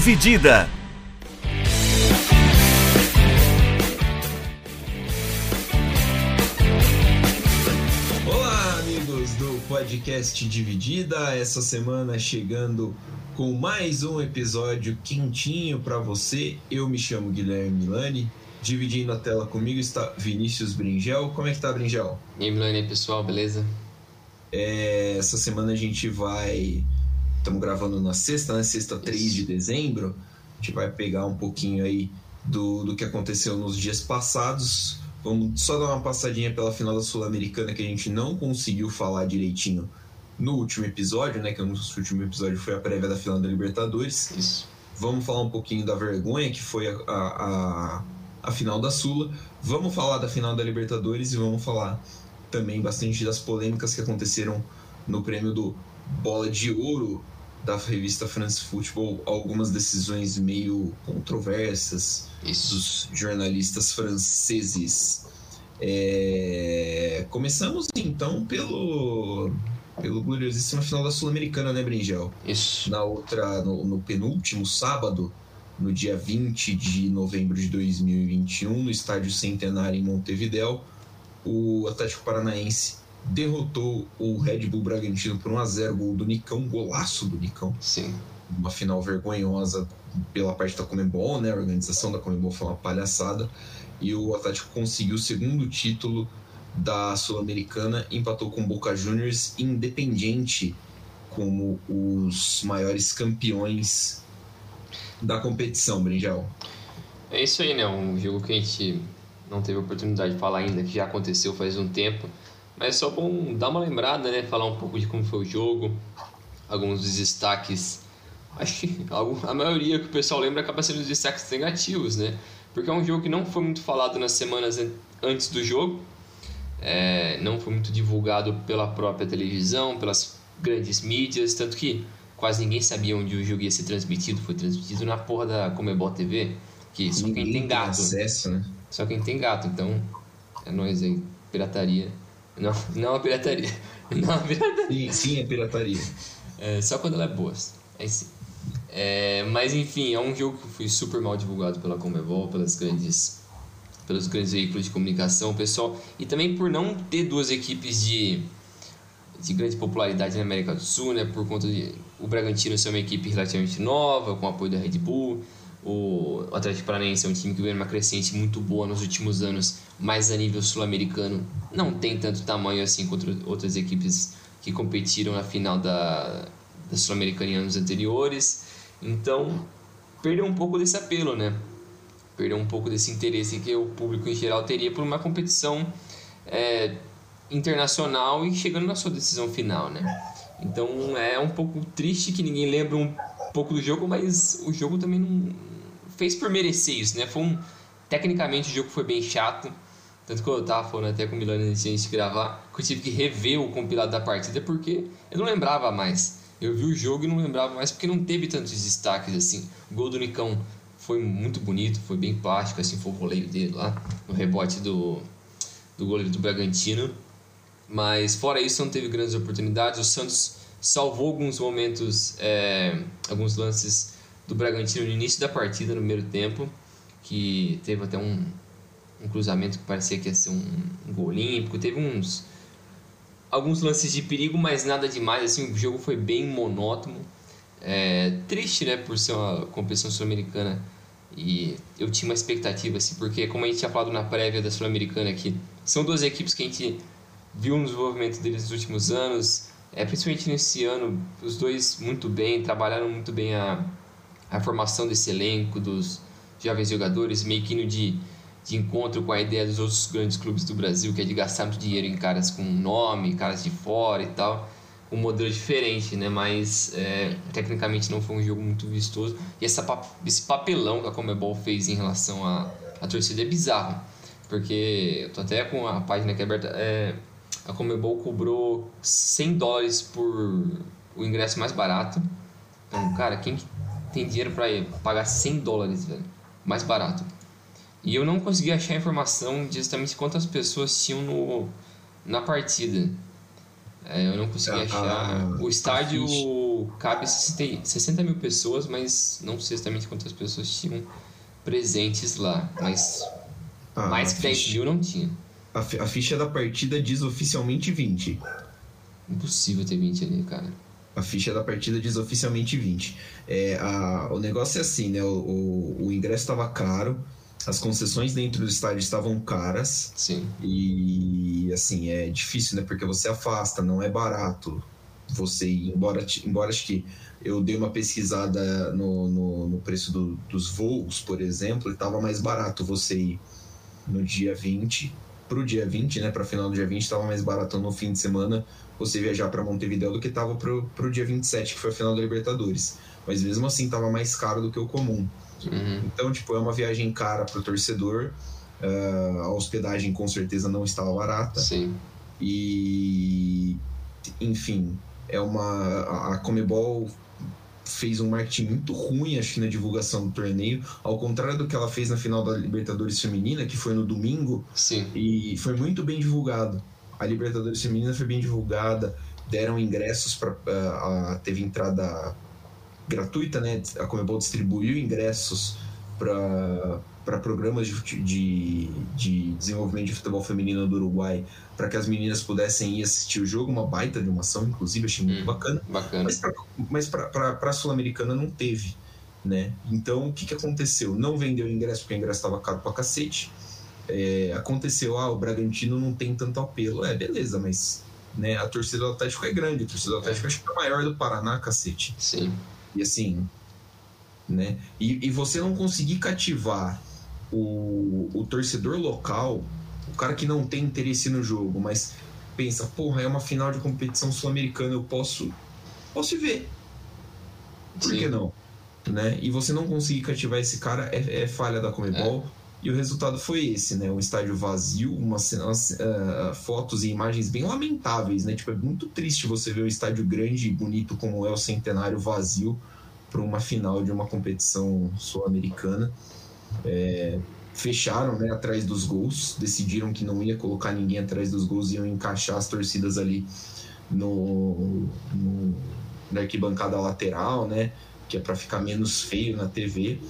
Dividida. Olá, amigos do podcast Dividida. Essa semana chegando com mais um episódio quentinho para você. Eu me chamo Guilherme Milani. Dividindo a tela comigo está Vinícius Bringel. Como é que tá, Bringel? E aí, Milani, pessoal, beleza? É, essa semana a gente vai. Estamos gravando na sexta, né? Sexta, 3 Isso. de dezembro. A gente vai pegar um pouquinho aí do, do que aconteceu nos dias passados. Vamos só dar uma passadinha pela final da Sul-Americana que a gente não conseguiu falar direitinho no último episódio, né? Que o nosso último episódio foi a prévia da final da Libertadores. Isso. Vamos falar um pouquinho da vergonha que foi a, a, a, a final da Sula. Vamos falar da final da Libertadores e vamos falar também bastante das polêmicas que aconteceram no prêmio do Bola de Ouro da revista France Football. Algumas decisões meio controversas Isso. dos jornalistas franceses. É, Começamos então pelo, pelo gloriosíssima final da Sul-Americana, né, Bringel? Isso. na outra no, no penúltimo sábado, no dia 20 de novembro de 2021, no estádio Centenário em Montevidéu, o Atlético Paranaense derrotou o Red Bull Bragantino por 1 a 0 gol do Nicão, golaço do Nicão, Sim. uma final vergonhosa pela parte da Comembol, né? A organização da Comembol foi uma palhaçada e o Atlético conseguiu o segundo título da Sul-Americana, empatou com o Boca Juniors Independiente como os maiores campeões da competição, Brinjal. É isso aí, né? Um jogo que a gente não teve oportunidade de falar ainda, que já aconteceu faz um tempo. Mas é só bom dar uma lembrada, né? Falar um pouco de como foi o jogo, alguns dos destaques. Acho que a maioria que o pessoal lembra acaba sendo os destaques negativos, né? Porque é um jogo que não foi muito falado nas semanas an- antes do jogo. É, não foi muito divulgado pela própria televisão, pelas grandes mídias, tanto que quase ninguém sabia onde o jogo ia ser transmitido. Foi transmitido na porra da Comebol TV, que só quem tem gato. acesso, né? Só quem tem gato, então é nóis aí. Pirataria. Não, não a pirataria. Não a pirataria. Sim, sim, é pirataria. É, só quando ela é boa. Aí sim. É, mas enfim, é um jogo que foi super mal divulgado pela Comebol, pelas grandes, pelos grandes veículos de comunicação, pessoal. E também por não ter duas equipes de, de grande popularidade na América do Sul, né? Por conta de o Bragantino ser uma equipe relativamente nova, com apoio da Red Bull. O Atlético Paranaense é um time que vem numa crescente muito boa nos últimos anos, mas a nível sul-americano não tem tanto tamanho assim contra outras equipes que competiram na final da, da Sul-Americana em anos anteriores. Então, perdeu um pouco desse apelo, né? Perdeu um pouco desse interesse que o público em geral teria por uma competição é, internacional e chegando na sua decisão final, né? Então é um pouco triste que ninguém lembra um pouco do jogo, mas o jogo também não fez por merecer isso, né? Foi um tecnicamente o jogo foi bem chato, tanto que eu tava falando até com o Milano antes de gravar, que eu tive que rever o compilado da partida porque eu não lembrava mais. Eu vi o jogo e não lembrava mais porque não teve tantos destaques assim. O gol do Nicão foi muito bonito, foi bem plástico, assim, foi o voleio dele lá, no rebote do, do goleiro do Bragantino. Mas fora isso, não teve grandes oportunidades. O Santos salvou alguns momentos, é, alguns lances do Bragantino no início da partida, no primeiro tempo, que teve até um, um cruzamento que parecia que ia ser um, um gol olímpico. Teve uns alguns lances de perigo, mas nada demais. Assim, o jogo foi bem monótono. É, triste, né, por ser uma competição sul-americana. E eu tinha uma expectativa, assim, porque como a gente tinha falado na prévia da Sul-Americana aqui, são duas equipes que a gente viu no desenvolvimento deles nos últimos anos, é, principalmente nesse ano, os dois muito bem, trabalharam muito bem a, a formação desse elenco, dos jovens jogadores, meio que indo de, de encontro com a ideia dos outros grandes clubes do Brasil, que é de gastar muito dinheiro em caras com nome, caras de fora e tal, um modelo diferente, né? Mas é, tecnicamente não foi um jogo muito vistoso. E essa, esse papelão que a Comebol fez em relação à à torcida é bizarro. Porque eu tô até com a página aqui aberta. É, a Comebol cobrou 100 dólares por o ingresso mais barato. Então, cara, quem que tem dinheiro para pagar 100 dólares, velho? Mais barato. E eu não consegui achar informação de exatamente quantas pessoas tinham no, na partida. É, eu não consegui Ah, achar. ah, o estádio estádio cabe 60 mil pessoas, mas não sei exatamente quantas pessoas tinham presentes lá. Mas ah, mais que 10 ficha, mil não tinha. A, a ficha da partida diz oficialmente 20. Impossível ter 20 ali, cara. A ficha da partida diz oficialmente 20. É, a, o negócio é assim, né? O, o, o ingresso estava caro, as concessões dentro do estádio estavam caras. Sim. E assim, é difícil, né? Porque você afasta, não é barato você ir, embora, embora acho que eu dei uma pesquisada no, no, no preço do, dos voos, por exemplo, e estava mais barato você ir no dia 20 para o dia 20, né, para final do dia 20, estava mais barato no fim de semana você viajar para Montevideo do que estava para o dia 27, que foi a final da Libertadores. Mas mesmo assim estava mais caro do que o comum. Uhum. Então, tipo, é uma viagem cara para o torcedor. Uh, a hospedagem com certeza não estava barata. Sim. E, enfim, é uma. A Comebol fez um marketing muito ruim, acho que na divulgação do torneio, ao contrário do que ela fez na final da Libertadores Feminina, que foi no domingo, Sim. e foi muito bem divulgado. A Libertadores Feminina foi bem divulgada, deram ingressos para. Uh, teve entrada gratuita, né? A Comebol distribuiu ingressos para para programas de, de, de, desenvolvimento de futebol feminino do Uruguai para que as meninas pudessem ir assistir o jogo, uma baita de uma ação, inclusive, achei muito hum, bacana. bacana. Mas para a Sul-Americana não teve. Né? Então, o que, que aconteceu? Não vendeu ingresso porque o ingresso estava caro para cacete. É, aconteceu, ah, o Bragantino não tem tanto apelo. É, beleza, mas né, a torcida do Atlético é grande, a torcida do Atlético é. acho que é a maior do Paraná, cacete. Sim. E assim, né? E, e você não conseguir cativar o, o torcedor local, o cara que não tem interesse no jogo, mas pensa, porra, é uma final de competição sul-americana, eu posso, posso ver. Por Sim. que não? Né? E você não conseguir cativar esse cara é, é falha da Comebol. É. E o resultado foi esse, né? Um estádio vazio, umas, uh, fotos e imagens bem lamentáveis, né? Tipo, é muito triste você ver um estádio grande e bonito como é o Centenário vazio para uma final de uma competição sul-americana. É, fecharam né, atrás dos gols, decidiram que não ia colocar ninguém atrás dos gols, iam encaixar as torcidas ali no, no na arquibancada lateral, né, que é para ficar menos feio na TV.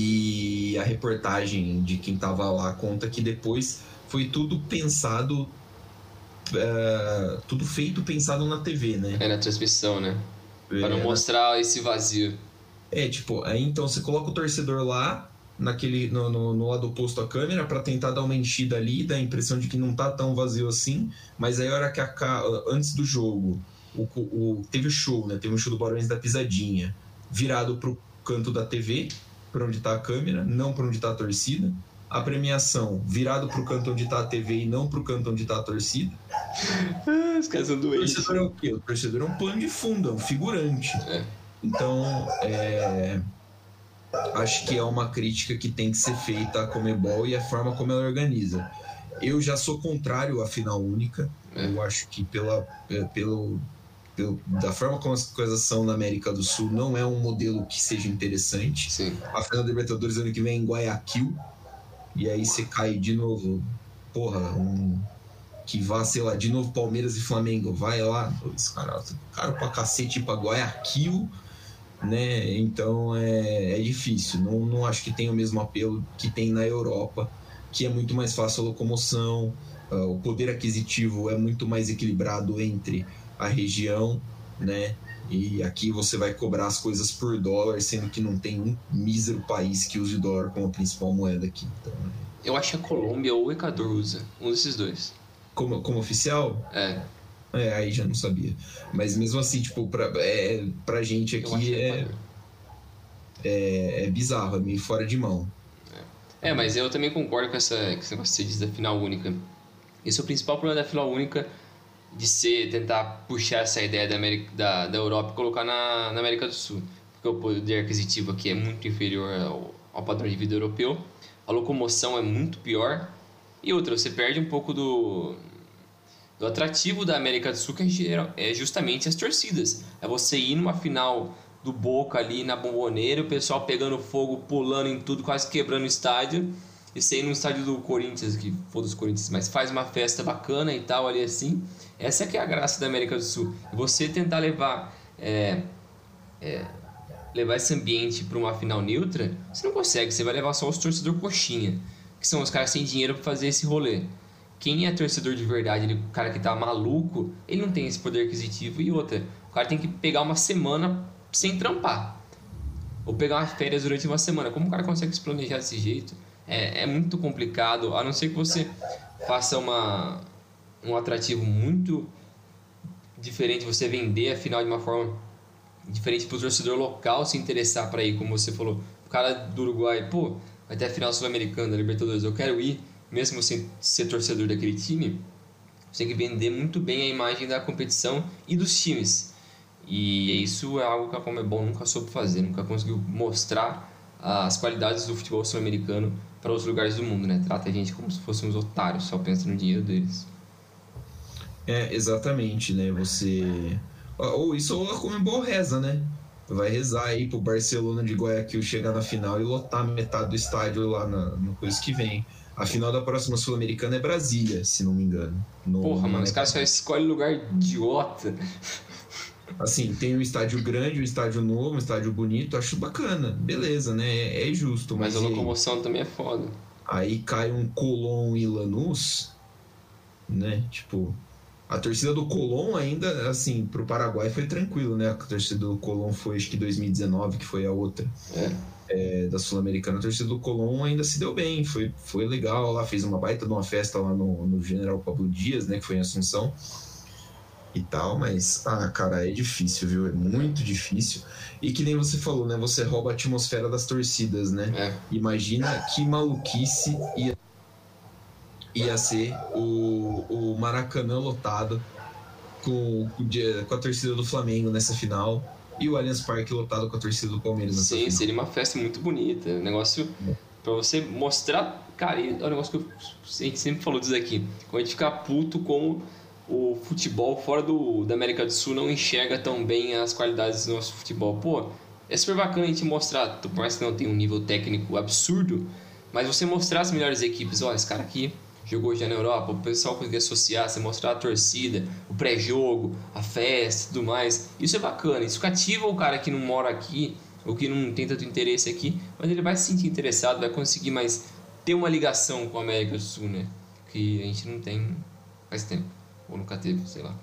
E a reportagem de quem estava lá conta que depois foi tudo pensado, uh, tudo feito pensado na TV, né? É na transmissão, né? Para não é, mostrar esse vazio. É, tipo, aí então você coloca o torcedor lá, naquele no, no, no lado oposto à câmera, para tentar dar uma enchida ali, dar a impressão de que não tá tão vazio assim, mas aí a hora que a, antes do jogo, o, o, teve o show, né? Teve o show do Barões da Pisadinha, virado pro canto da TV, para onde tá a câmera, não para onde tá a torcida. A premiação virado pro canto onde tá a TV e não pro canto onde tá a torcida. Os caras são doentes. O torcedor é o quê? O torcedor é um plano de fundo, é um figurante. É. Então, é, acho que é uma crítica que tem que ser feita à Comebol e a forma como ela organiza. Eu já sou contrário à final única. É. Eu acho que pela, é, pelo, pelo, da forma como as coisas são na América do Sul, não é um modelo que seja interessante. Sim. A final da Libertadores ano que vem é em Guayaquil. E aí você cai de novo. Porra, um, que vá, sei lá, de novo Palmeiras e Flamengo. Vai lá, dois caras, cara pra cacete pra Guayaquil né? Então é, é difícil. Não, não acho que tem o mesmo apelo que tem na Europa, que é muito mais fácil a locomoção, uh, o poder aquisitivo é muito mais equilibrado entre a região, né? E aqui você vai cobrar as coisas por dólar, sendo que não tem um mísero país que use dólar como a principal moeda aqui. Então, é... Eu acho que a Colômbia ou o Equador usa, um desses dois. Como, como oficial? É. É, aí já não sabia. Mas mesmo assim, tipo, pra, é, pra gente aqui é, é, é, bizarro, é meio fora de mão. É, mas eu também concordo com essa com negócio que você diz da final única. Esse é o principal problema da final única de ser tentar puxar essa ideia da, América, da, da Europa e colocar na, na América do Sul. Porque o poder aquisitivo aqui é muito inferior ao, ao padrão de vida europeu. A locomoção é muito pior. E outra, você perde um pouco do, do atrativo da América do Sul, que é justamente as torcidas. É você ir numa final do Boca ali na bomboneira, o pessoal pegando fogo, pulando em tudo, quase quebrando o estádio. E você ir no estádio do Corinthians, que for dos Corinthians, mas faz uma festa bacana e tal ali assim. Essa é que é a graça da América do Sul. Você tentar levar é, é, levar esse ambiente para uma final neutra, você não consegue. Você vai levar só os torcedores coxinha, que são os caras sem dinheiro para fazer esse rolê. Quem é torcedor de verdade, ele, o cara que tá maluco, ele não tem esse poder aquisitivo. E outra, o cara tem que pegar uma semana sem trampar. Ou pegar umas férias durante uma semana. Como o cara consegue se planejar desse jeito? É, é muito complicado, a não ser que você faça uma, um atrativo muito diferente, você vender a final de uma forma diferente para o torcedor local se interessar para ir, como você falou. O cara do Uruguai, pô, ter a final sul-americana, Libertadores, eu quero ir, mesmo sem ser torcedor daquele time. Você tem que vender muito bem a imagem da competição e dos times. E isso é algo que a Comebol nunca soube fazer, nunca conseguiu mostrar as qualidades do futebol sul-americano para outros lugares do mundo, né? Trata a gente como se fôssemos otários, só pensa no dinheiro deles. É, exatamente, né? Você ou isso ou a Comembol reza, né? Vai rezar aí pro Barcelona de Guayaquil chegar na final e lotar metade do estádio lá na, no coisa que vem. A final da próxima Sul-Americana é Brasília, se não me engano. No, Porra, mano, os caras só escolhem lugar idiota. Assim, tem um estádio grande, um estádio novo, um estádio bonito, acho bacana, beleza, né? É, é justo. Mas, mas a locomoção também é foda. Aí cai um Colón e Lanús, né? Tipo, a torcida do Colón ainda, assim, pro Paraguai foi tranquilo, né? A torcida do Colón foi, acho que 2019, que foi a outra. É. É, da Sul-Americana, a torcida do Colón ainda se deu bem, foi, foi legal lá, fez uma baita de uma festa lá no, no General Pablo Dias, né, que foi em Assunção e tal, mas, ah, cara, é difícil, viu? É muito difícil. E que nem você falou, né? Você rouba a atmosfera das torcidas, né? É. Imagina que maluquice ia ia ser o, o Maracanã lotado com, com a torcida do Flamengo nessa final e o Allianz Parque lotado com a torcida do Palmeiras nessa Sim, final. seria uma festa muito bonita. Um negócio é. para você mostrar. Cara, é um negócio que a gente sempre falou disso aqui. Quando a gente ficar puto com o futebol fora do, da América do Sul não enxerga tão bem as qualidades do nosso futebol. Pô, é super bacana a gente mostrar, por mais que não tenha um nível técnico absurdo, mas você mostrar as melhores equipes. Ó, esse cara aqui jogou já na Europa, o pessoal conseguir associar, você mostrar a torcida, o pré-jogo, a festa tudo mais. Isso é bacana, isso cativa o cara que não mora aqui, ou que não tem tanto interesse aqui, mas ele vai se sentir interessado, vai conseguir mais ter uma ligação com a América do Sul, né? Que a gente não tem faz tempo, ou nunca teve, sei lá.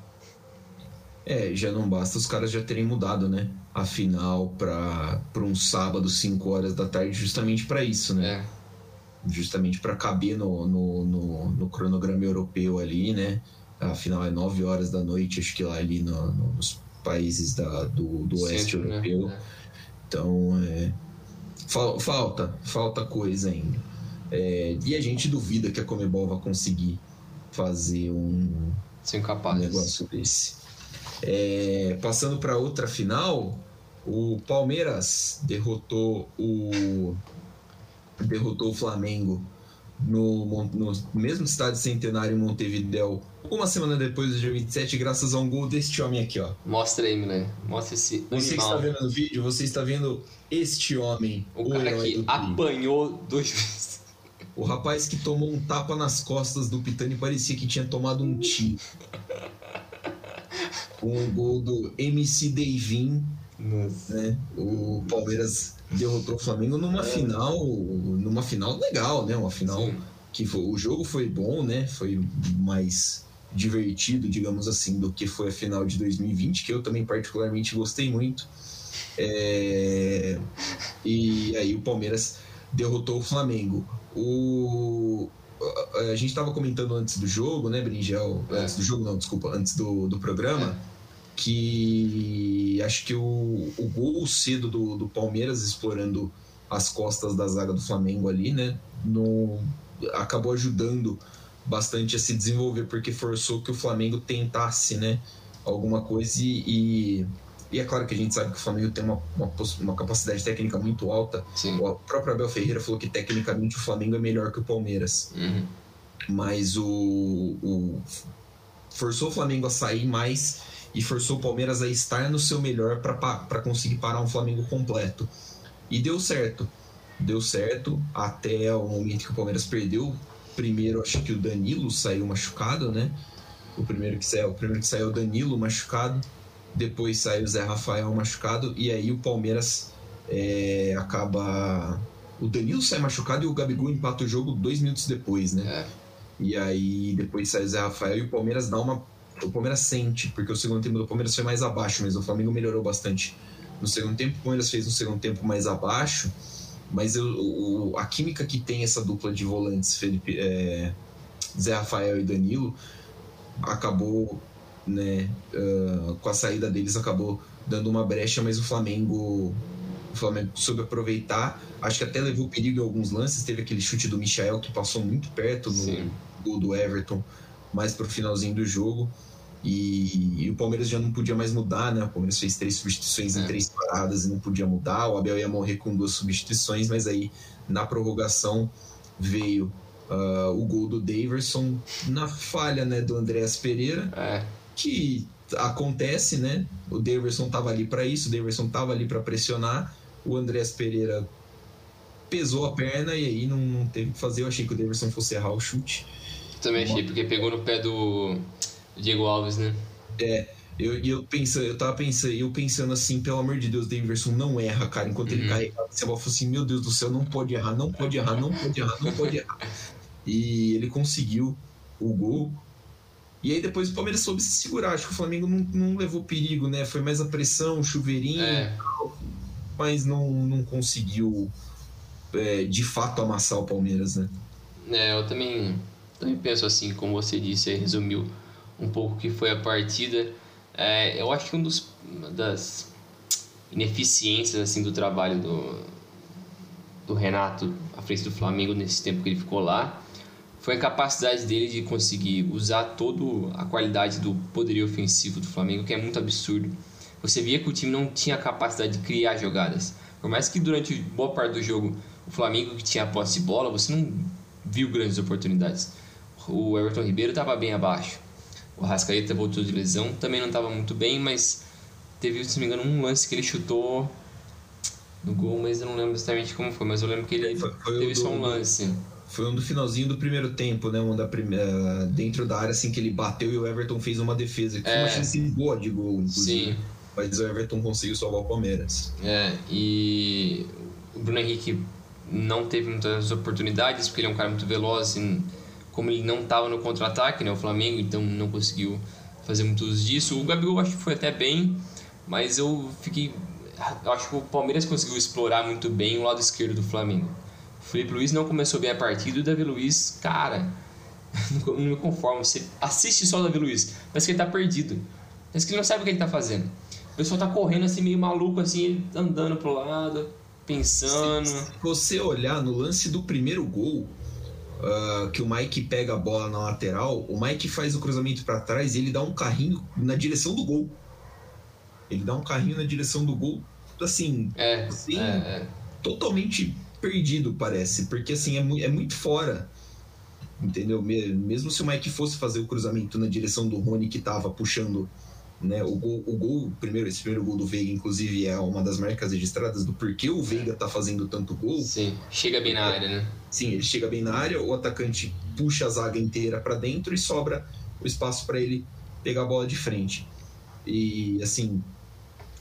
É, já não basta os caras já terem mudado, né? A final para um sábado, 5 horas da tarde, justamente para isso, né? É justamente para caber no, no, no, no, cronograma europeu ali, né? Afinal, é 9 horas da noite, acho que lá ali no, nos países da, do, do oeste né? europeu. Né? Então, é, falta, falta coisa ainda. É, e a gente duvida que a Comebol vai conseguir fazer um, um negócio desse. É, passando para outra final, o Palmeiras derrotou o derrotou o Flamengo no, no mesmo estádio centenário em Montevideo uma semana depois do dia 27, graças a um gol deste homem aqui, ó. Mostra aí, né? Mostra esse Você está vendo no vídeo, você está vendo este homem. O, o cara que do apanhou do juiz. O rapaz que tomou um tapa nas costas do Pitani parecia que tinha tomado um tiro. Com o gol do MC Davin. Né? O Palmeiras derrotou o Flamengo numa é. final, numa final legal, né? Uma final Sim. que foi, o jogo foi bom, né? Foi mais divertido, digamos assim, do que foi a final de 2020, que eu também particularmente gostei muito. É... E aí o Palmeiras derrotou o Flamengo. O a gente estava comentando antes do jogo, né, Bringel? É. Antes do jogo, não, desculpa, antes do, do programa. É que acho que o, o gol cedo do, do Palmeiras explorando as costas da zaga do Flamengo ali, né, no, acabou ajudando bastante a se desenvolver porque forçou que o Flamengo tentasse, né, alguma coisa e, e, é claro que a gente sabe que o Flamengo tem uma, uma, uma capacidade técnica muito alta. Sim. O próprio Abel Ferreira falou que tecnicamente o Flamengo é melhor que o Palmeiras. Uhum. Mas o, o forçou o Flamengo a sair mais e forçou o Palmeiras a estar no seu melhor para conseguir parar um Flamengo completo. E deu certo. Deu certo até o momento que o Palmeiras perdeu. Primeiro, acho que o Danilo saiu machucado, né? O primeiro que saiu, o primeiro que saiu, o Danilo machucado. depois sai o Zé Rafael machucado, e aí o Palmeiras é, acaba. O Danilo sai machucado e o Gabigol empata o jogo dois minutos depois, né? É. E aí depois sai o Zé Rafael e o Palmeiras dá uma. O Palmeiras sente, porque o segundo tempo do Palmeiras foi mais abaixo, mas o Flamengo melhorou bastante. No segundo tempo, o Palmeiras fez um segundo tempo mais abaixo, mas eu, o, a química que tem essa dupla de volantes, Felipe, é, Zé Rafael e Danilo, acabou, né, uh, com a saída deles, acabou dando uma brecha, mas o Flamengo o Flamengo soube aproveitar. Acho que até levou perigo em alguns lances. Teve aquele chute do Michael que passou muito perto no Sim. gol do Everton, mais pro finalzinho do jogo. E, e o Palmeiras já não podia mais mudar, né? O Palmeiras fez três substituições É. em três paradas e não podia mudar. O Abel ia morrer com duas substituições, mas aí na prorrogação veio ah, o gol do Daverson na falha né, do Andréas Pereira É. que acontece, né? O Daverson tava ali para isso, o Daverson tava ali para pressionar, o Andrés Pereira pesou a perna e aí não, não teve o que fazer. Eu achei que o Daverson fosse errar o chute. Também achei, porque pegou no pé do Diego Alves, né? Eu, e eu pensando, eu tava pensando, eu pensando assim, pelo amor de Deus, Daverson não erra, cara. Enquanto ele Uhum. carregava essa bola, eu falei assim, meu Deus do céu, não pode errar, não pode errar, não pode errar, não pode errar. E ele conseguiu o gol. E aí depois o Palmeiras soube se segurar. Acho que o Flamengo não, não levou perigo, né? Foi mais a pressão, o chuveirinho. É. mas não, não conseguiu é, de fato amassar o Palmeiras, né? É, eu também, também penso assim, como você disse, resumiu um pouco o que foi a partida. É, eu acho que um dos, uma das ineficiências assim, do trabalho do, do Renato à frente do Flamengo nesse tempo que ele ficou lá foi a capacidade dele de conseguir usar toda a qualidade do poderio ofensivo do Flamengo, que é muito absurdo. Você via que o time não tinha capacidade de criar jogadas. Por mais que durante boa parte do jogo o Flamengo que tinha a posse de bola, você não viu grandes oportunidades. O Everton Ribeiro estava bem abaixo. O Rascaeta voltou de lesão, também não estava muito bem, mas teve, se não me engano, um lance que ele chutou no gol, mas eu não lembro exatamente como foi, mas eu lembro que ele Foi- teve só um lance. Foi um do finalzinho do primeiro tempo, né? Um da primeira, dentro da área, assim, que ele bateu e o Everton fez uma defesa. Que É. uma chance boa de gol, inclusive. Sim, Mas o Everton conseguiu salvar o Palmeiras. é, e o Bruno Henrique não teve muitas oportunidades, porque ele é um cara muito veloz, e como ele não estava no contra-ataque, né, o Flamengo, então não conseguiu fazer muito uso disso. O Gabigol acho que foi até bem, mas eu fiquei... Acho que o Palmeiras conseguiu explorar muito bem o lado esquerdo do Flamengo. O Felipe Luiz não começou bem a partida e o Davi Luiz, cara, não me conformo. Você assiste só o Davi Luiz, parece que ele tá perdido. Parece que ele não sabe o que ele tá fazendo. O pessoal tá correndo assim, meio maluco, assim, andando pro lado, pensando. Se você olhar no lance do primeiro gol, ah, que o Mike pega a bola na lateral, o Mike faz o cruzamento para trás e ele dá um carrinho na direção do gol. Ele dá um carrinho na direção do gol, assim, É, Sim. é, é. totalmente perdido, parece, porque assim é, mu- é muito fora. Entendeu? Me- Mesmo se o Mike fosse fazer o cruzamento na direção do Rony que tava puxando né, o gol, o gol, primeiro, esse primeiro gol do Veiga, inclusive, é uma das marcas registradas do porquê o Veiga tá fazendo tanto gol. Sim, chega bem na área, né? Sim, ele chega bem na área, o atacante puxa a zaga inteira para dentro e sobra o espaço para ele pegar a bola de frente. E assim,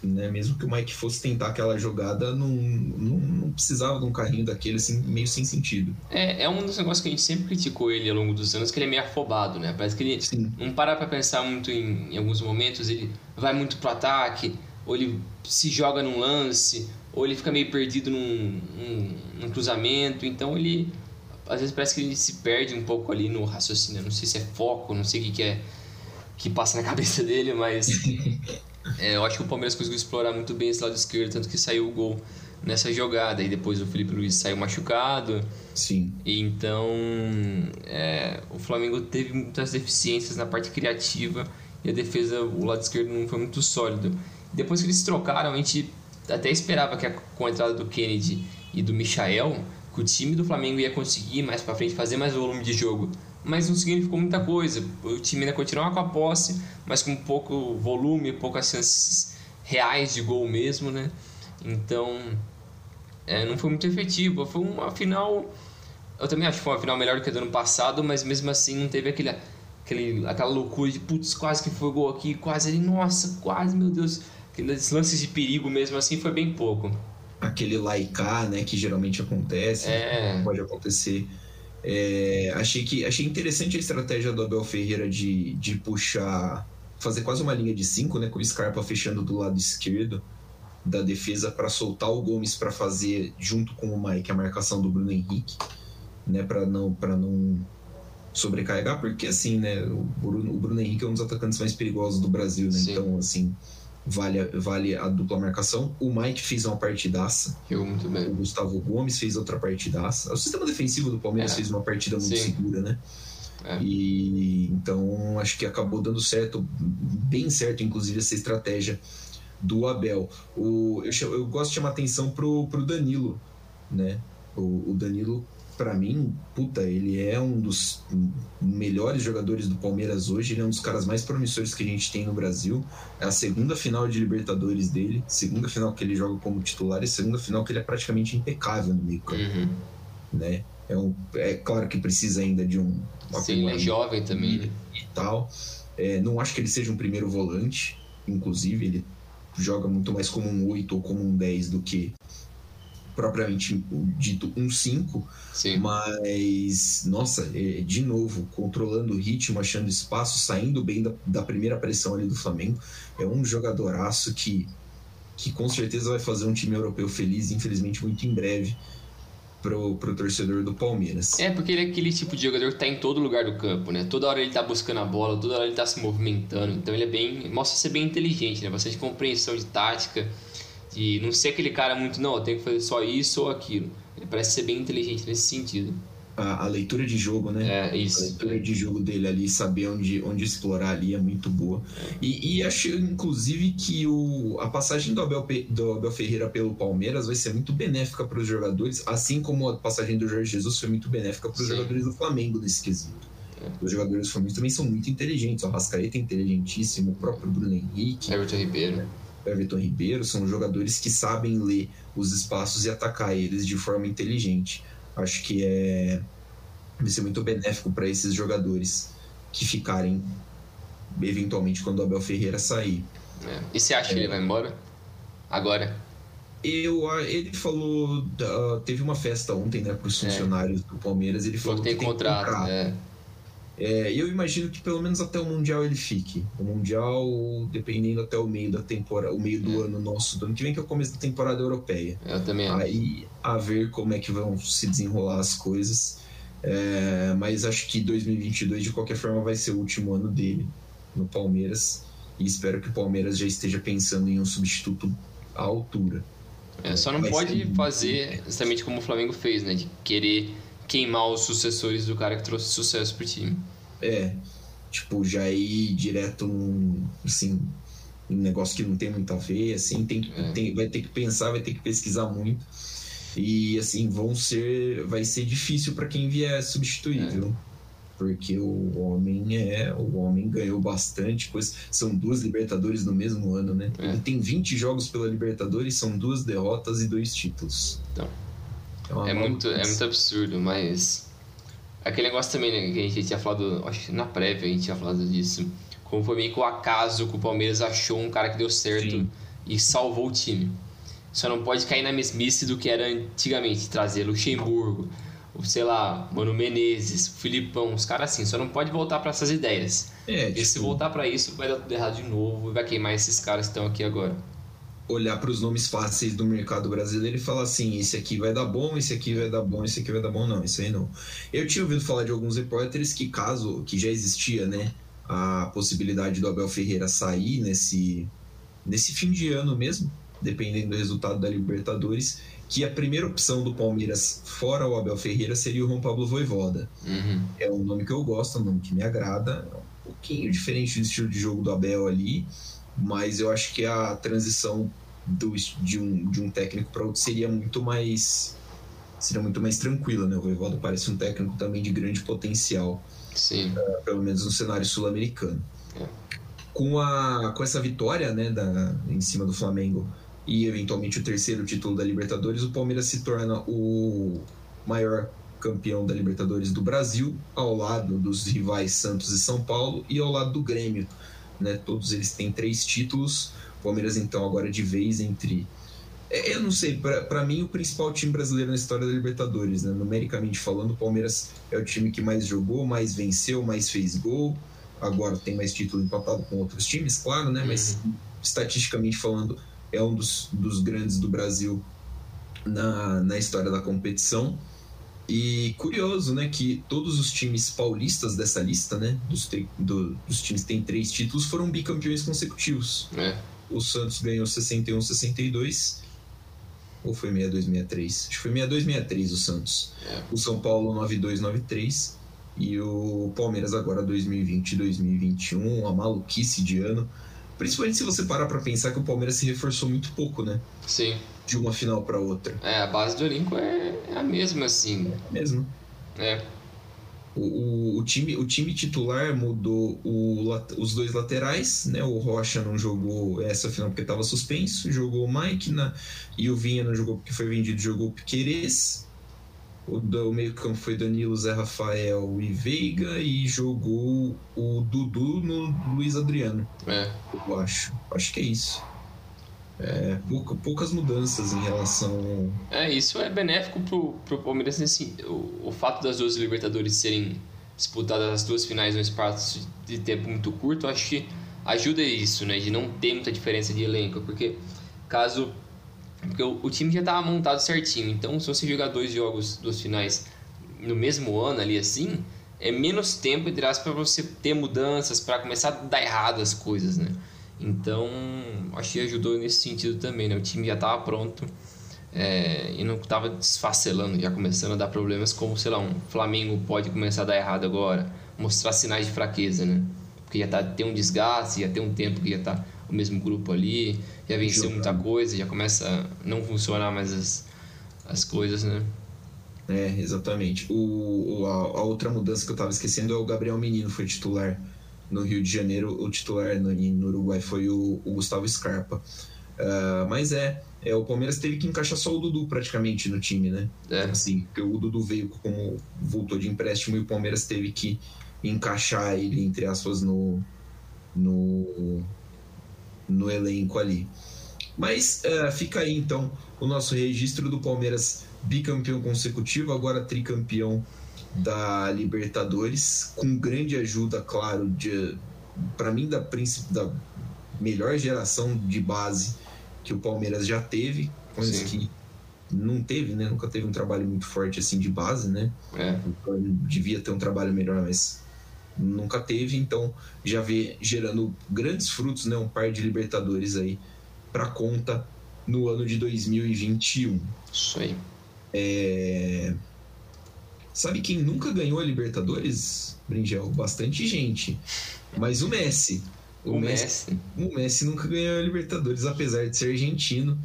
né, mesmo que o Mike fosse tentar aquela jogada, não, não, não precisava de um carrinho daquele assim, meio sem sentido. É, é um dos negócios que a gente sempre criticou ele ao longo dos anos, que ele é meio afobado, né? Parece que ele Sim, não para pra pensar muito em, em alguns momentos, ele vai muito pro ataque, ou ele se joga num lance, ou ele fica meio perdido num, num, num cruzamento, então ele às vezes parece que ele se perde um pouco ali no raciocínio, não sei se é foco, não sei o que, que é que passa na cabeça dele, mas é, eu acho que o Palmeiras conseguiu explorar muito bem esse lado esquerdo, tanto que saiu o gol nessa jogada, e depois o Felipe Luiz saiu machucado, sim. e Então, é, o Flamengo teve muitas deficiências na parte criativa e a defesa, o lado esquerdo não foi muito sólido. Depois que eles trocaram, a gente até esperava que a- com a entrada do Kennedy e do Michael, que o time do Flamengo ia conseguir mais pra frente fazer mais volume de jogo. Mas não significou muita coisa. O time ainda continuava com a posse, mas com pouco volume, poucas chances reais de gol mesmo, né? Então, é, não foi muito efetivo. Foi uma final. Eu também acho que foi uma final melhor do que a do ano passado, mas mesmo assim não teve aquele, aquele, aquela loucura de putz, quase que foi gol aqui, quase ali, nossa, quase, meu Deus. Aqueles lances de perigo mesmo assim foi bem pouco. Aquele laicar, né, que geralmente acontece, é. pode acontecer. É, achei, que, achei interessante a estratégia do Abel Ferreira de, de puxar, fazer quase uma linha de cinco, né, com o Scarpa fechando do lado esquerdo da defesa para soltar o Gomes para fazer junto com o Mike a marcação do Bruno Henrique, né, para não para não sobrecarregar, porque assim, né, o Bruno, o Bruno Henrique é um dos atacantes mais perigosos do Brasil, né? Sim. Então, assim, vale, vale a dupla marcação. O Mike fez uma partidaça. Eu muito bem. O Gustavo Gomes fez outra partidaça. O sistema defensivo do Palmeiras é. fez uma partida muito Sim. segura, né? É. E então acho que acabou dando certo, bem certo, inclusive, essa estratégia do Abel. O, eu, eu gosto de chamar atenção pro, pro Danilo, né? O, o Danilo para mim, puta, ele é um dos melhores jogadores do Palmeiras hoje. Ele é um dos caras mais promissores que a gente tem no Brasil. É a segunda final de Libertadores dele, segunda final que ele joga como titular e segunda final que ele é praticamente impecável no meio campo. Uhum. Né? É, um, é claro que precisa ainda de um. Sim, ele é jovem também. Né? E tal. É, não acho que ele seja um primeiro volante, inclusive, ele joga muito mais como um 8 ou como um 10 do que propriamente dito um 5, mas nossa, é, de novo, controlando o ritmo, achando espaço, saindo bem da, da primeira pressão ali do Flamengo, é um jogadoraço que, que com certeza vai fazer um time europeu feliz, infelizmente muito em breve. Pro, pro torcedor do Palmeiras. É, porque ele é aquele tipo de jogador que tá em todo lugar do campo, né? Toda hora ele tá buscando a bola, toda hora ele tá se movimentando. Então ele é bem. mostra ser bem inteligente, né? Bastante compreensão de tática de não ser aquele cara muito, não, eu tenho que fazer só isso ou aquilo. Ele parece ser bem inteligente nesse sentido. A, a leitura de jogo, né? É, isso. A leitura de jogo dele ali, saber onde, onde explorar ali é muito boa. E, e acho, inclusive, que o, a passagem do Abel, do Abel Ferreira pelo Palmeiras vai ser muito benéfica para os jogadores, assim como a passagem do Jorge Jesus foi muito benéfica para os jogadores do Flamengo nesse quesito. Os jogadores do Flamengo também são muito inteligentes. O Rascaeta é inteligentíssimo, o próprio Bruno Henrique. Everton Ribeiro. Everton Ribeiro, são jogadores que sabem ler os espaços e atacar eles de forma inteligente. Acho que é vai ser muito benéfico para esses jogadores que ficarem eventualmente quando o Abel Ferreira sair. É. E você acha é. que ele vai embora? Agora? Eu, ele falou, uh, teve uma festa ontem, né, para os é. funcionários do Palmeiras. Ele falou que tem, que tem contrato, contrato. É. É, eu imagino que pelo menos até o Mundial ele fique. O Mundial, dependendo até o meio da temporada, o meio do é. ano nosso, do ano que vem, que é o começo da temporada europeia. Eu também Aí a ver como é que vão se desenrolar as coisas. É, mas acho que 2022, de qualquer forma, vai ser o último ano dele no Palmeiras. E espero que o Palmeiras já esteja pensando em um substituto à altura. É, só não vai pode fazer exatamente como o Flamengo fez, né? De querer queimar os sucessores do cara que trouxe sucesso pro time. É, tipo, já ir direto num, assim, um negócio que não tem muito a ver, assim, tem, é. tem, vai ter que pensar, vai ter que pesquisar muito. E assim, vão ser. Vai ser difícil para quem vier substituir, é. viu? Porque o homem é. O homem ganhou bastante, pois são duas Libertadores no mesmo ano, né? É. Ele tem 20 jogos pela Libertadores, são duas derrotas e dois títulos. Então. É, é muito, é muito absurdo, mas. Aquele negócio também, né, que a gente tinha falado, acho que na prévia a gente tinha falado disso. Como foi meio que o acaso que o Palmeiras achou um cara que deu certo Sim. e salvou o time. Só não pode cair na mesmice do que era antigamente, trazer Luxemburgo, sei lá, Mano Menezes, Filipão, os caras assim, só não pode voltar para essas ideias. É, tipo... se voltar para isso, vai dar tudo errado de novo e vai queimar esses caras que estão aqui agora olhar para os nomes fáceis do mercado brasileiro e falar assim: esse aqui vai dar bom, esse aqui vai dar bom, esse aqui vai dar bom. Não, isso aí não. Eu tinha ouvido falar de alguns repórteres que, caso que já existia, né, a possibilidade do Abel Ferreira sair nesse, nesse fim de ano mesmo, dependendo do resultado da Libertadores, que a primeira opção do Palmeiras, fora o Abel Ferreira, seria o João Pablo Voivoda. Uhum. É um nome que eu gosto, é um nome que me agrada, é um pouquinho diferente do estilo de jogo do Abel ali mas eu acho que a transição do, de, um, de um técnico para outro seria muito mais seria muito mais tranquila, né? O Voivoda parece um técnico também de grande potencial, Sim. Uh, pelo menos no cenário sul-americano. É. Com, a, com essa vitória né, da, em cima do Flamengo e eventualmente o terceiro título da Libertadores, o Palmeiras se torna o maior campeão da Libertadores do Brasil, ao lado dos rivais Santos e São Paulo e ao lado do Grêmio. Né? Todos eles têm três títulos. Palmeiras, então, agora de vez entre. É, eu não sei, para mim, o principal time brasileiro na história da Libertadores, né? numericamente falando, o Palmeiras é o time que mais jogou, mais venceu, mais fez gol. Agora tem mais título empatado com outros times, claro, né? Mas uhum. estatisticamente falando, é um dos, dos grandes do Brasil na, na história da competição. E curioso, né, que todos os times paulistas dessa lista, né, dos, do, dos times que têm três títulos, foram bicampeões consecutivos. É. O Santos ganhou 61, 62. Ou foi 62, 63? Acho que foi 62, 63 o Santos. É. O São Paulo 92, 93. E o Palmeiras agora 2020, 2021, uma maluquice de ano. Principalmente se você parar para pensar que o Palmeiras se reforçou muito pouco, né? Sim. De uma final para outra. É, a base do elenco é, é a mesma, assim. É a mesma. É. O, o, o, time, o time titular mudou o, os dois laterais, né? O Rocha não jogou essa final porque estava suspenso, jogou o Mike na, e o Vinha não jogou porque foi vendido, jogou o Piqueires. O, o meio-campo foi Danilo, Zé Rafael e Veiga e jogou o Dudu no Luiz Adriano. É. Eu acho. Acho que é isso. É, pouca, poucas mudanças em relação. É, isso é benéfico pro, pro Palmeiras assim, o, o fato das duas Libertadores serem disputadas as duas finais num espaço de tempo muito curto, acho que ajuda isso, né? De não ter muita diferença de elenco, porque caso. Porque o, o time já estava montado certinho, então se você jogar dois jogos, duas finais no mesmo ano ali assim, é menos tempo, entre aspas, para você ter mudanças, para começar a dar errado as coisas, né? Então, acho que ajudou nesse sentido também, né? O time já estava pronto é, e não estava desfacelando, já começando a dar problemas como, sei lá, um Flamengo pode começar a dar errado agora, mostrar sinais de fraqueza, né? Porque já tá, tem um desgaste, já tem um tempo que já tá o mesmo grupo ali, já venceu muita coisa, já começa a não funcionar mais as, as coisas, né? É, exatamente. O, a, a outra mudança que eu estava esquecendo é o Gabriel Menino foi titular no Rio de Janeiro, o titular no, no Uruguai foi o, o Gustavo Scarpa. Uh, mas é, é, o Palmeiras teve que encaixar só o Dudu praticamente no time, né? É. Assim, porque o Dudu veio como voltou de empréstimo e o Palmeiras teve que encaixar ele, entre aspas, no, no, no elenco ali. Mas uh, fica aí então o nosso registro do Palmeiras bicampeão consecutivo, agora tricampeão da Libertadores, com grande ajuda, claro, de para mim da da melhor geração de base que o Palmeiras já teve, coisa que não teve, né? Nunca teve um trabalho muito forte assim de base, né? É. Então, devia ter um trabalho melhor, mas nunca teve, então já vê gerando grandes frutos, né? Um par de Libertadores aí para conta no ano de 2021. Isso aí. É... Sabe quem nunca ganhou a Libertadores, Bringel? Bastante gente. Mas o Messi. O, o Messi. Messi. O Messi nunca ganhou a Libertadores, apesar de ser argentino.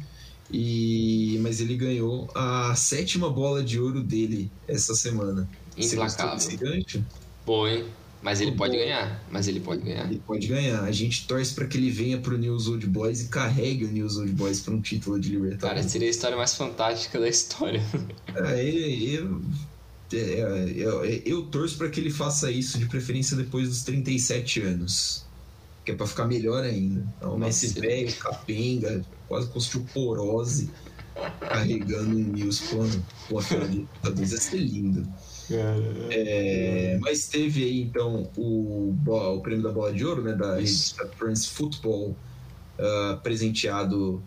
E mas ele ganhou a sétima bola de ouro dele essa semana. Implacável. Você gancho? Bom, hein? Mas ele pode ganhar. Mas ele pode ganhar. Ele pode ganhar. A gente torce para que ele venha pro News Old Boys e carregue o News Old Boys para um título de Libertadores. Cara, seria a história mais fantástica da história. É, eu, é, é, eu, eu torço para que ele faça isso, de preferência depois dos 37 anos. Que é para ficar melhor ainda. Então, Messi velho, capenga, quase com osteoporose, carregando um news com a final de Libertadores. Ia ser lindo. É, mas teve aí então o, o prêmio da bola de ouro, né, da revista France Football, uh, presenteado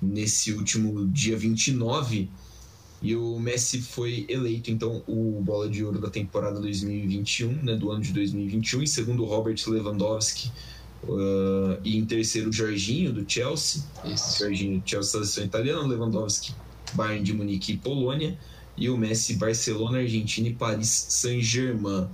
nesse último dia 29 e o Messi foi eleito, então, o bola de ouro da temporada 2021, né, do ano de 2021, em segundo Robert Lewandowski, uh, e em terceiro Jorginho, do Chelsea. Isso. Jorginho, Chelsea, seleção italiana, Lewandowski, Bayern de Munique e Polônia, e o Messi, Barcelona, Argentina e Paris Saint-Germain.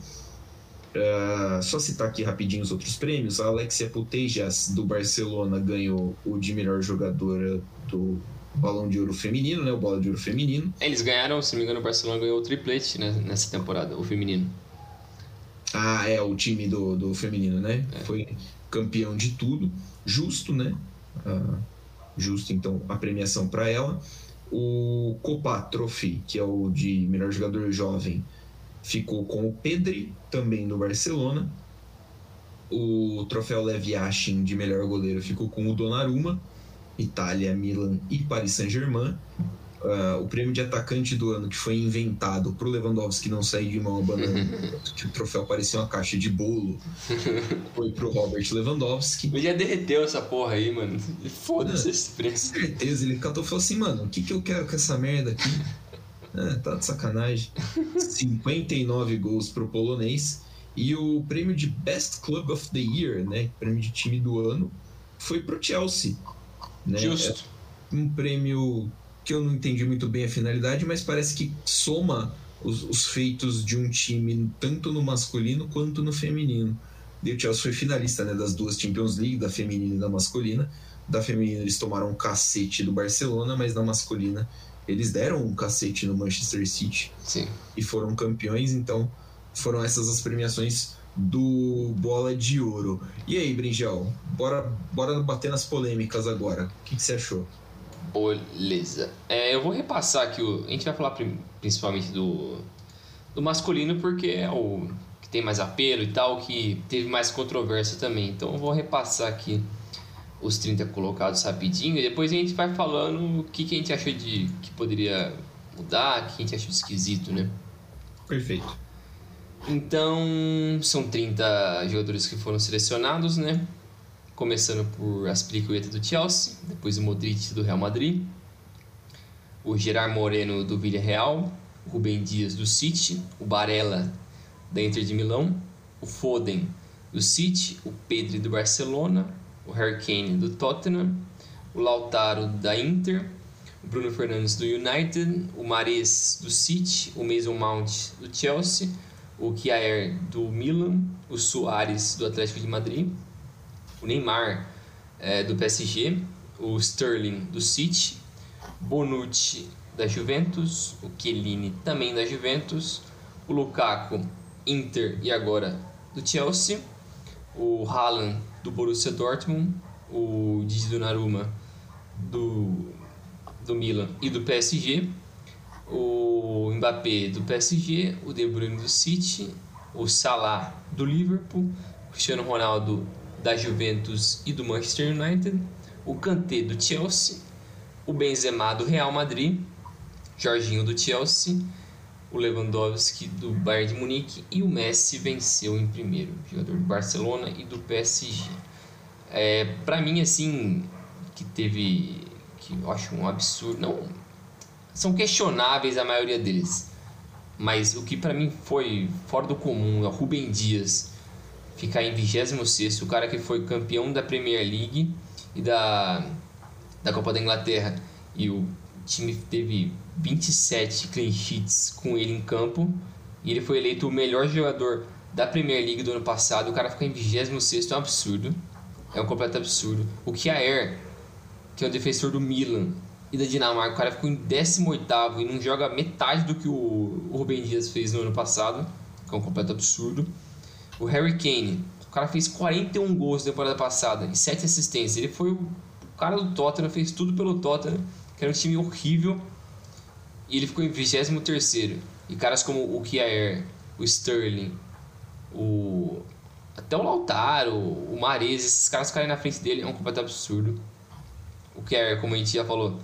Uh, só citar aqui rapidinho os outros prêmios. A Alexia Putellas, do Barcelona, ganhou o de melhor jogadora do Balão de Ouro feminino, né? O Bola de Ouro feminino. Eles ganharam, se não me engano, o Barcelona ganhou o triplete né, nessa temporada, o feminino. Ah, é, o time do, do feminino, né? É. Foi campeão de tudo, justo, né? Ah, justo, então, a premiação para ela. O Copa Trophy, que é o de melhor jogador jovem, ficou com o Pedri, também do Barcelona. O troféu Lev Yashin de melhor goleiro ficou com o Donnarumma, Itália, Milan e Paris Saint-Germain. Uh, o prêmio de atacante do ano que foi inventado pro Lewandowski não sair de mão banana, que o troféu parecia uma caixa de bolo, foi pro Robert Lewandowski. Ele já derreteu essa porra aí, mano. Foda-se esse prêmio. Com certeza, ele catou e falou assim, mano, o que, que eu quero com essa merda aqui? É, tá de sacanagem. 59 gols pro polonês. E o prêmio de Best Club of the Year, né? Prêmio de time do ano, foi pro Chelsea. Né? Justo. É um prêmio que eu não entendi muito bem a finalidade, mas parece que soma os, os feitos de um time tanto no masculino quanto no feminino. E o Chelsea foi finalista né, das duas Champions League, da feminina e da masculina. Da feminina eles tomaram um cacete do Barcelona, mas na masculina eles deram um cacete no Manchester City Sim. e foram campeões, então foram essas as premiações do Bola de Ouro. E aí, Brinjal, bora, bora bater nas polêmicas agora. O que, que você achou? Beleza. É, eu vou repassar aqui, o, a gente vai falar principalmente do, do masculino porque é o que tem mais apelo e tal, que teve mais controvérsia também. Então eu vou repassar aqui os 30 colocados rapidinho e depois a gente vai falando o que, que a gente achou de que poderia mudar, o que a gente achou esquisito, né? Perfeito. Então, são 30 jogadores que foram selecionados, né? Começando por Aspilicueta do Chelsea, depois o Modric do Real Madrid, o Gerard Moreno do Villarreal, o Rubem Dias do City, o Barella da Inter de Milão, o Foden do City, o Pedri do Barcelona, o Harry Kane do Tottenham, o Lautaro da Inter, o Bruno Fernandes do United, o Mares do City, o Mason Mount do Chelsea, o Kjaer do Milan, o Soares do Atlético de Madrid, o Neymar é, do PSG, o Sterling do City, Bonucci da Juventus, o Chiellini também da Juventus, o Lukaku, Inter e agora do Chelsea, o Haaland do Borussia Dortmund, o Didi Donnarumma do, do Milan e do PSG, o Mbappé do PSG, o De Bruyne do City, o Salah do Liverpool, o Cristiano Ronaldo da Juventus e do Manchester United, o Kanté do Chelsea, o Benzema do Real Madrid, Jorginho do Chelsea, o Lewandowski do Bayern de Munique e o Messi venceu em primeiro, jogador do Barcelona e do PSG. É, para mim assim, que teve que eu acho um absurdo, não são questionáveis a maioria deles. Mas o que para mim foi fora do comum é o Rubem Dias ficar em 26 o cara que foi campeão da Premier League e da, da Copa da Inglaterra. E o time teve 27 clean sheets com ele em campo. E ele foi eleito o melhor jogador da Premier League do ano passado. O cara ficar em 26 é um absurdo. É um completo absurdo. O Kjaer, que é o defensor do Milan, e da Dinamarca. O cara ficou em 18 e não joga metade do que o Rubem Dias fez no ano passado, que é um completo absurdo. O Harry Kane, o cara fez 41 gols na temporada passada e 7 assistências. Ele foi o cara do Tottenham, fez tudo pelo Tottenham, que era um time horrível, e ele ficou em 23 E caras como o Kjaer, o Sterling, o até o Lautaro, o Mares, esses caras ficarem na frente dele é um completo absurdo. O Kjaer, como a gente já falou,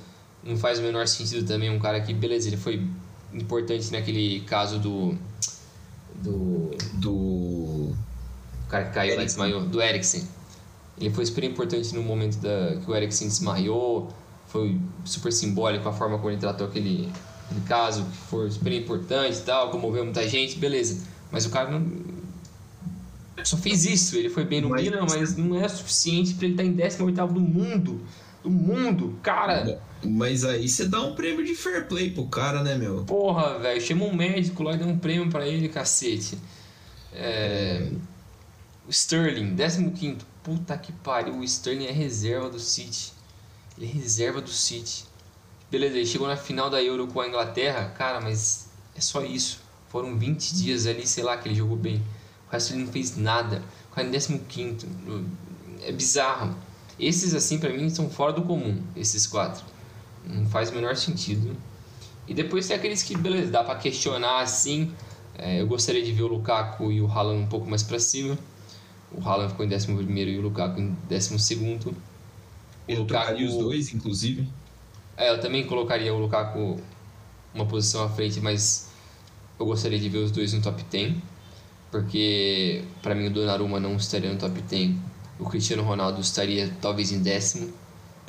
não faz o menor sentido também um cara que, beleza, ele foi importante naquele caso do. Do. Do. O cara que caiu lá e desmaiou, do Eriksen. Ele foi super importante no momento da, que o Eriksen desmaiou, foi super simbólico a forma como ele tratou aquele, aquele caso, que foi super importante e tal, comoveu muita gente, beleza. Mas o cara não. Só fez isso, ele foi bem no mas, Milan, mas não é suficiente para ele estar em 18 do mundo. Do mundo, cara. Mas aí você dá um prêmio de fair play pro cara, né, meu? Porra, velho, chama um médico lá e dá um prêmio para ele, cacete. É... O Sterling, 15. Puta que pariu, o Sterling é reserva do City. Ele é reserva do City. Beleza, ele chegou na final da Euro com a Inglaterra, cara, mas é só isso. Foram 20 dias ali, sei lá, que ele jogou bem. O resto ele não fez nada. O cara em 15. É bizarro. Esses, assim, para mim, são fora do comum, esses quatro. Não faz o menor sentido. E depois tem aqueles que, beleza, dá para questionar assim. É, eu gostaria de ver o Lukaku e o Haaland um pouco mais para cima. O Haaland ficou em 11 e o Lukaku em 12. O eu Lukaku... os dois, inclusive. É, eu também colocaria o Lukaku uma posição à frente, mas eu gostaria de ver os dois no top 10. Porque para mim o Donnarumma não estaria no top 10. O Cristiano Ronaldo estaria talvez em décimo.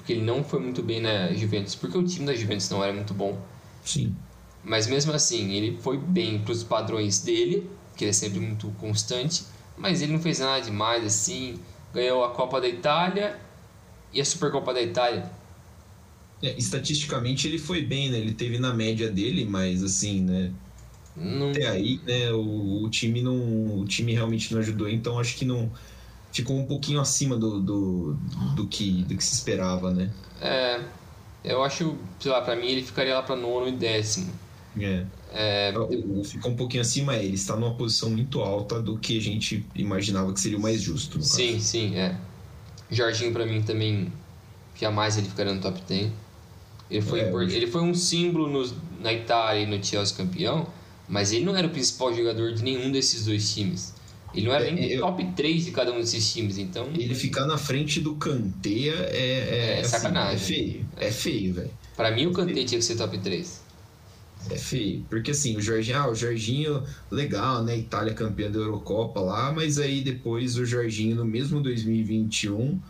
Porque ele não foi muito bem na Juventus. Porque o time da Juventus não era muito bom. Sim. Mas mesmo assim, ele foi bem para os padrões dele, que ele é sempre muito constante. Mas ele não fez nada demais assim. Ganhou a Copa da Itália e a Supercopa da Itália. É, estatisticamente ele foi bem, né? Ele teve na média dele, mas assim, né? Não... Até aí, né? O, o, time não, o time realmente não ajudou, então acho que não ficou um pouquinho acima do, do, do que do que se esperava, né? É, eu acho, sei lá, para mim ele ficaria lá para nono e décimo. É. É, o, ficou um pouquinho acima, é, ele está numa posição muito alta do que a gente imaginava que seria o mais justo. sim, caso. sim, é. Jorginho para mim também, jamais ele ficaria no top 10. Ele foi, é, ele foi um símbolo no, na Itália e no Chelsea campeão, mas ele não era o principal jogador de nenhum desses dois times. Ele não era é, nem eu, top 3 de cada um desses times, então... Ele ficar na frente do Kanté é... É, é assim, sacanagem. É feio, é feio, velho. Pra mim o Kanté tinha que ser top 3. É feio, porque assim, o Jorginho, ah, o Jorginho, legal, né? Itália campeã da Eurocopa lá, mas aí depois o Jorginho, no mesmo 2021, uh,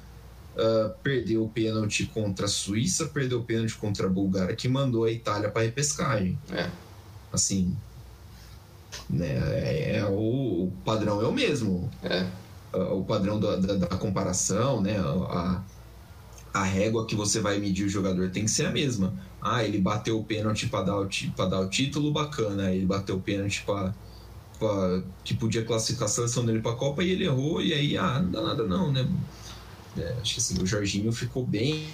ah, perdeu o pênalti contra a Suíça, perdeu o pênalti contra a Bulgária, que mandou a Itália para repescagem. É. Assim, né? É, é, o, o, padrão é o mesmo. É. O padrão da, da, da, comparação, né? A, a régua que você vai medir o jogador tem que ser a mesma. Ah, ele bateu o pênalti para dar, o, dar o título, bacana. Ele bateu o pênalti para que podia classificar a seleção dele para a Copa e ele errou, e aí, ah, não dá nada não, né? É, acho que assim, o Jorginho ficou bem,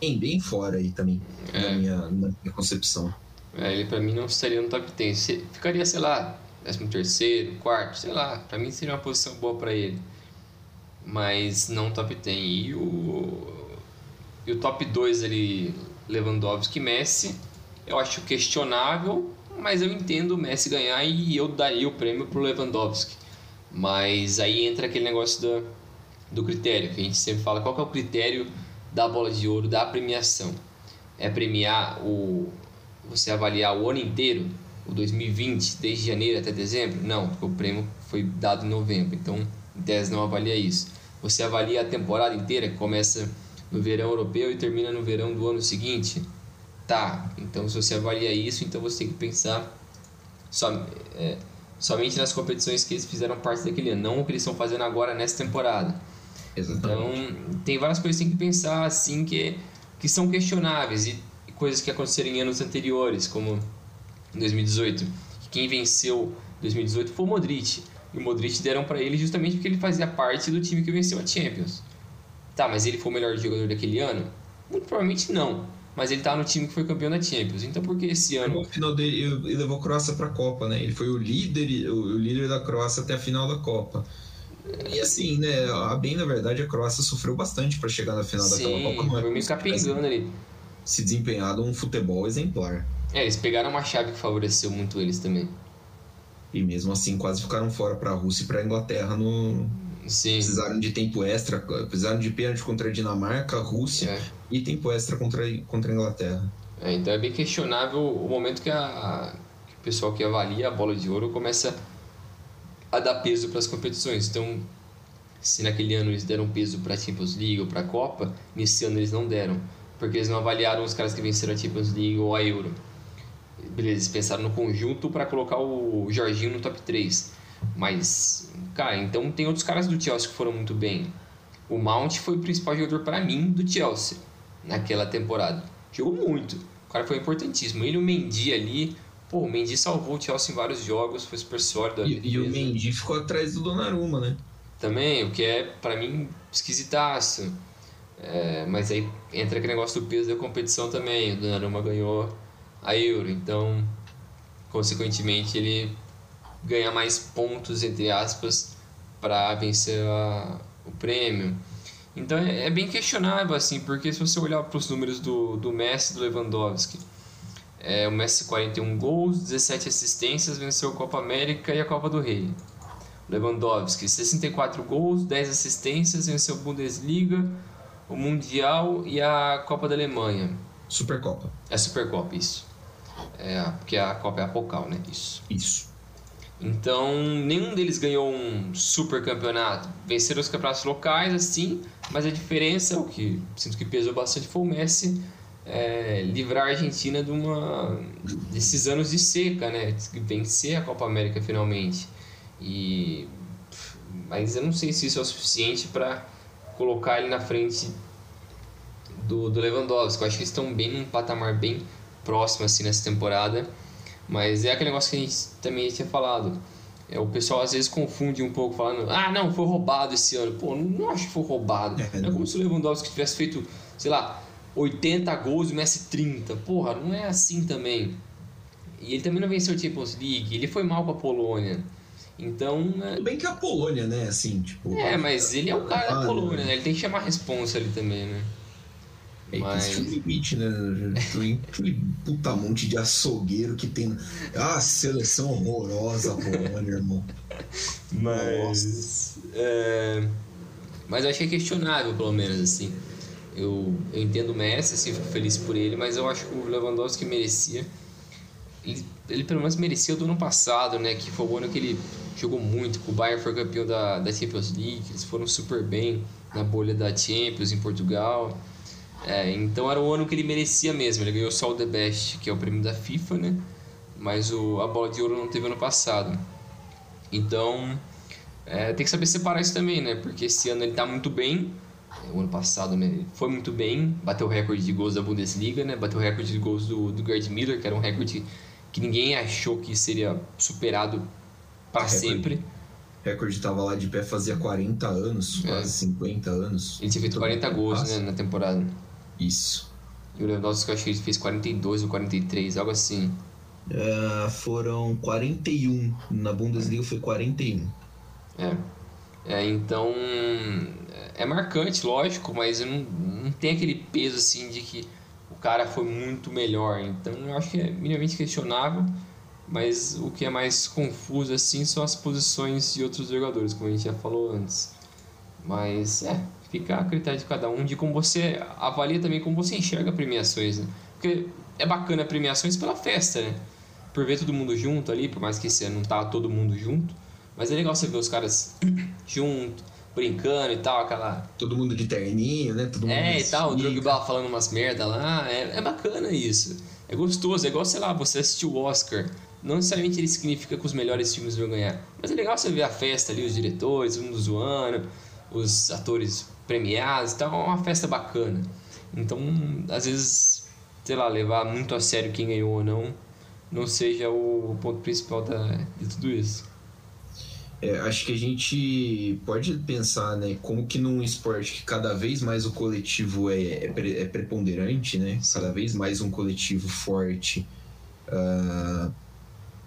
bem, bem fora aí também, é. na, minha, na minha concepção. É, ele para mim não estaria no top 10. Ficaria, sei lá, 13 terceiro, quarto, sei lá. Para mim seria uma posição boa para ele. Mas não top 10. E o e o top 2 ali, Lewandowski e Messi, eu acho questionável, mas eu entendo o Messi ganhar e eu daria o prêmio pro Lewandowski. Mas aí entra aquele negócio do, do critério, que a gente sempre fala, qual é o critério da bola de ouro, da premiação? É premiar o... você avaliar o ano inteiro, o 2020, desde janeiro até dezembro? Não, porque o prêmio foi dado em novembro, então em tese não avalia isso. Você avalia a temporada inteira, que começa no verão europeu e termina no verão do ano seguinte? Tá, então se você avalia isso, então você tem que pensar som, é, somente nas competições que eles fizeram parte daquele ano, não o que eles estão fazendo agora nessa temporada. Exatamente. Então, tem várias coisas que tem que pensar assim que, que são questionáveis e, e coisas que aconteceram em anos anteriores, como em 2018. Quem venceu 2018 foi o Modric. E o Modric deram para ele justamente porque ele fazia parte do time que venceu a Champions. Tá, mas ele foi o melhor jogador daquele ano? Muito provavelmente não. Mas ele tá no time que foi campeão da Champions. Então por que esse ano. No final dele, ele levou a Croácia pra Copa, né? Ele foi o líder, o líder da Croácia até a final da Copa. E assim, né? A bem na verdade, a Croácia sofreu bastante para chegar na final Sim, daquela Copa. Não é foi meio capengando ali. Se desempenhado um futebol exemplar. É, eles pegaram uma chave que favoreceu muito eles também. E mesmo assim quase ficaram fora para a Rússia e para a Inglaterra no, Sim. Precisaram de tempo extra, precisaram de pênalti contra a Dinamarca, Rússia é. e tempo extra contra, contra a Inglaterra. É, então é bem questionável o momento que, a, que o pessoal que avalia a bola de ouro começa a dar peso para as competições. Então, se naquele ano eles deram peso para a Champions League ou para a Copa, nesse ano eles não deram, porque eles não avaliaram os caras que venceram a Champions League ou a Euro. Beleza, eles pensaram no conjunto para colocar o Jorginho no top 3. Mas, cara, então tem outros caras do Chelsea que foram muito bem. O Mount foi o principal jogador para mim do Chelsea naquela temporada. Jogou muito. O cara foi importantíssimo. Ele e o Mendy ali. Pô, o Mendy salvou o Chelsea em vários jogos, foi super sólido. E, e, o Mendy ficou atrás do Donnarumma, né? Também, o que é, para mim, esquisitaço. É, mas aí entra aquele negócio do peso da competição também. O Donnarumma ganhou a Euro, então, consequentemente, ele ganhar mais pontos, entre aspas, para vencer a, o prêmio. Então é, é bem questionável, assim, porque se você olhar para os números do, do Messi e do Lewandowski, é, o Messi 41 gols, 17 assistências, venceu a Copa América e a Copa do Rei. Lewandowski, 64 gols, 10 assistências, venceu a Bundesliga, o Mundial e a Copa da Alemanha. Supercopa. É Supercopa, isso. É, porque a Copa é a Pocal, né? Isso. Isso. Então, nenhum deles ganhou um super campeonato. Venceram os campeonatos locais, assim, mas a diferença, o que sinto que pesou bastante, foi o Messi é, livrar a Argentina de uma, desses anos de seca, né? Vencer a Copa América finalmente. E, mas eu não sei se isso é o suficiente para colocar ele na frente do, do Lewandowski. Eu acho que eles estão bem num patamar bem próximo assim nessa temporada. Mas é aquele negócio que a gente também tinha falado. É, o pessoal às vezes confunde um pouco, falando: ah, não, foi roubado esse ano. Pô, não acho que foi roubado. É, não é como se o Lewandowski tivesse feito, sei lá, 80 gols e o Messi 30. Porra, não é assim também. E ele também não venceu a Champions League, ele foi mal com a Polônia. Então. É... Tudo bem que é a Polônia, né? Assim, tipo. É, mas ele é o cara da Polônia, né? Ele tem que chamar a responsa ali também, né? É, Mas... Existe um limite, né? Tem aquele puta monte de açougueiro que tem. Ah, seleção horrorosa, Polônia, irmão. Mas. É... Mas eu achei questionável, pelo menos, assim. Eu, eu entendo o Messi, assim, fico feliz por ele, mas eu acho que o Lewandowski merecia. Ele, ele pelo menos merecia do ano passado, né? Que foi o ano que ele jogou muito, o Bayern foi campeão da, da Champions League, eles foram super bem na bolha da Champions em Portugal. É, então era o ano que ele merecia mesmo. Ele ganhou só o The Best, que é o prêmio da FIFA, né? Mas o, a bola de ouro não teve ano passado. Então é, tem que saber separar isso também, né? Porque esse ano ele tá muito bem. O ano passado né, foi muito bem, bateu o recorde de gols da Bundesliga, né? Bateu o recorde de gols do, do Gerd Miller, que era um recorde que ninguém achou que seria superado para sempre. O recorde estava lá de pé fazia 40 anos, é. quase 50 anos. Ele tinha feito 40 gols né, na temporada. Isso. E o Lewandowski, acho que ele fez 42 ou 43, algo assim. Uh, foram 41. Na Bundesliga foi 41. É. é então. É marcante, lógico, mas não, não tem aquele peso assim de que o cara foi muito melhor. Então eu acho que é minimamente questionável. Mas o que é mais confuso assim são as posições de outros jogadores, como a gente já falou antes. Mas é, fica a critério de cada um, de como você avalia também como você enxerga premiações, né? Porque é bacana premiações pela festa, né? Por ver todo mundo junto ali, por mais que você não tá todo mundo junto, mas é legal você ver os caras junto, brincando e tal, aquela... Todo mundo de terninho, né? Todo mundo é, e tal, o Drogba falando umas merda lá, é, é bacana isso. É gostoso, é igual, sei lá, você assistir o Oscar, não necessariamente ele significa que os melhores filmes vão ganhar, mas é legal você ver a festa ali, os diretores, mundo zoando, os atores premiados, então é uma festa bacana. Então, às vezes, sei lá, levar muito a sério quem ganhou ou não, não seja o ponto principal da, de tudo isso. É, acho que a gente pode pensar, né, como que num esporte que cada vez mais o coletivo é, é, é preponderante, né, cada vez mais um coletivo forte uh,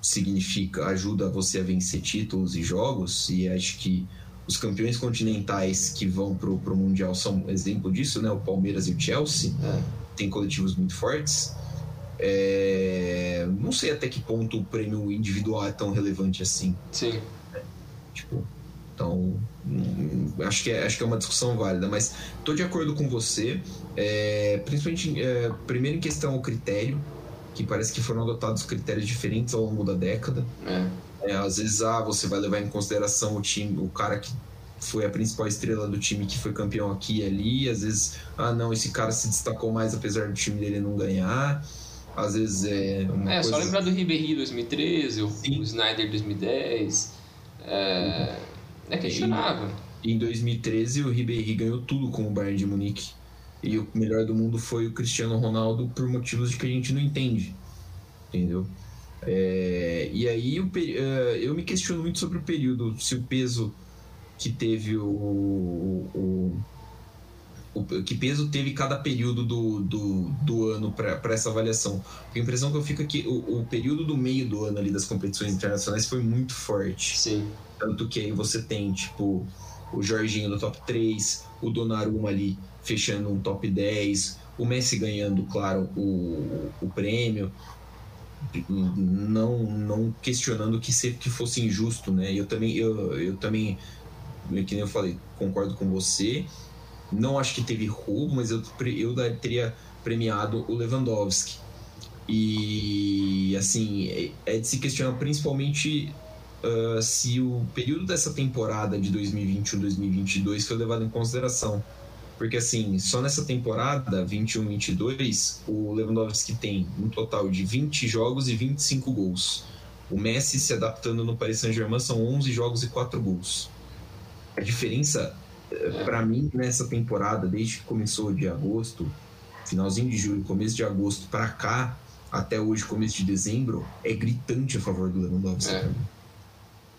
significa, ajuda você a vencer títulos e jogos, e acho que os campeões continentais que vão pro, pro Mundial são exemplo disso, né? O Palmeiras e o Chelsea é. tem coletivos muito fortes. É... Não sei até que ponto o prêmio individual é tão relevante assim. Sim. É. Tipo, então hum, acho que é, acho que é uma discussão válida, mas estou de acordo com você. É, principalmente, é, primeiro em questão o critério, que parece que foram adotados critérios diferentes ao longo da década. É. É, às vezes, ah, você vai levar em consideração o time, o cara que foi a principal estrela do time que foi campeão aqui e ali. Às vezes, ah, não, esse cara se destacou mais apesar do time dele não ganhar. Às vezes é. Uma é, coisa... só lembrar do Ribéry 2013, Sim. o Snyder 2010. É, é questionável. Em, em 2013, o Ribéry ganhou tudo com o Bayern de Munique. E o melhor do mundo foi o Cristiano Ronaldo por motivos que a gente não entende. Entendeu? É, e aí eu, é, eu me questiono muito sobre o período, se o peso que teve o, o, o que peso teve cada período do, do, do ano para essa avaliação. a impressão que eu fico é que o, o, período do meio do ano ali das competições internacionais foi muito forte. Sim. Tanto que aí você tem, tipo, o Jorginho no top 3, o Donnarumma ali fechando um top 10, o Messi ganhando, claro, o, o prêmio, não não questionando que se, que fosse injusto, né? Eu também eu, eu também que nem eu falei, concordo com você. Não acho que teve roubo, mas eu, eu teria premiado o Lewandowski. E assim, é, é de se questionar principalmente uh, se o período dessa temporada de 2021-2022 foi levado em consideração. Porque assim, só nessa temporada 21-22, o Lewandowski tem um total de 20 jogos e 25 gols. O Messi se adaptando no Paris Saint-Germain são 11 jogos e 4 gols. A diferença eh, para mim nessa temporada, desde que começou de agosto, finalzinho de julho, começo de agosto para cá, até hoje, começo de dezembro, é gritante a favor do Lewandowski. É.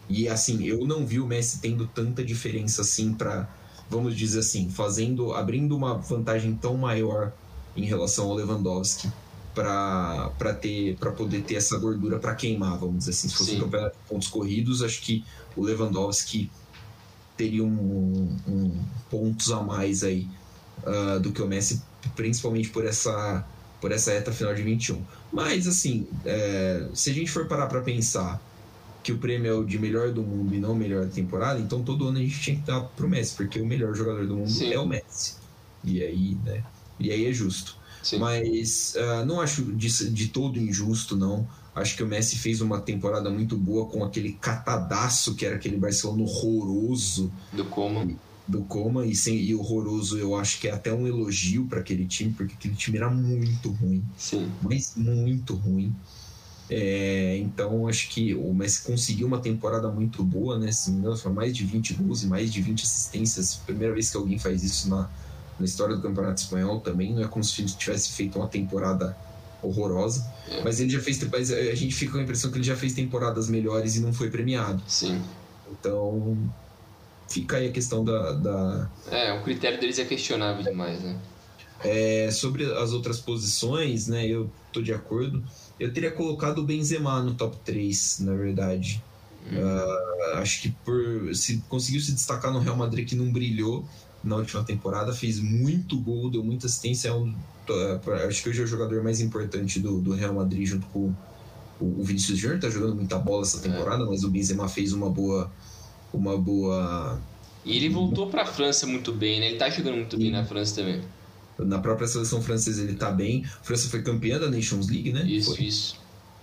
E assim, eu não vi o Messi tendo tanta diferença assim para, vamos dizer assim, fazendo, abrindo uma vantagem tão maior em relação ao Lewandowski para ter para poder ter essa gordura para queimar, vamos dizer assim. Se fosse um campeonato de pontos corridos, acho que o Lewandowski teria um, um pontos a mais aí uh, do que o Messi, principalmente por essa por essa reta final de 21. Mas assim, é, se a gente for parar para pensar que o prêmio é o de melhor do mundo e não melhor da temporada, então todo ano a gente tinha que dar pro Messi, porque o melhor jogador do mundo Sim. é o Messi. E aí, né? E aí é justo. Sim. Mas uh, não acho de, de todo injusto, não. Acho que o Messi fez uma temporada muito boa com aquele catadaço que era aquele Barcelona horroroso. Do Coma. Do Coma, e, sem, e horroroso eu acho que é até um elogio para aquele time, porque aquele time era muito ruim. Sim. Mas muito ruim. É, então acho que o Messi conseguiu uma temporada muito boa, né? Se não foi mais de 20 gols e mais de 20 assistências. Primeira vez que alguém faz isso na, na história do Campeonato Espanhol também. Não é como se ele tivesse feito uma temporada horrorosa. É. Mas ele já fez. Mas a gente fica com a impressão que ele já fez temporadas melhores e não foi premiado. Sim. Então fica aí a questão da. da... É, o critério deles é questionável demais, né? É, sobre as outras posições, né? Eu tô de acordo. Eu teria colocado o Benzema no top 3, na verdade. Hum. Uh, acho que por se conseguiu se destacar no Real Madrid que não brilhou na última temporada, fez muito gol, deu muita assistência. É um, uh, acho que hoje é o jogador mais importante do, do Real Madrid, junto com o, o Vinícius Júnior, tá jogando muita bola essa temporada, é. mas o Benzema fez uma boa. Uma boa. E ele voltou para a França muito bem, né? Ele tá jogando muito bem na França também. Na própria seleção francesa ele tá bem. A França foi campeã da Nations League, né? Isso, foi. isso.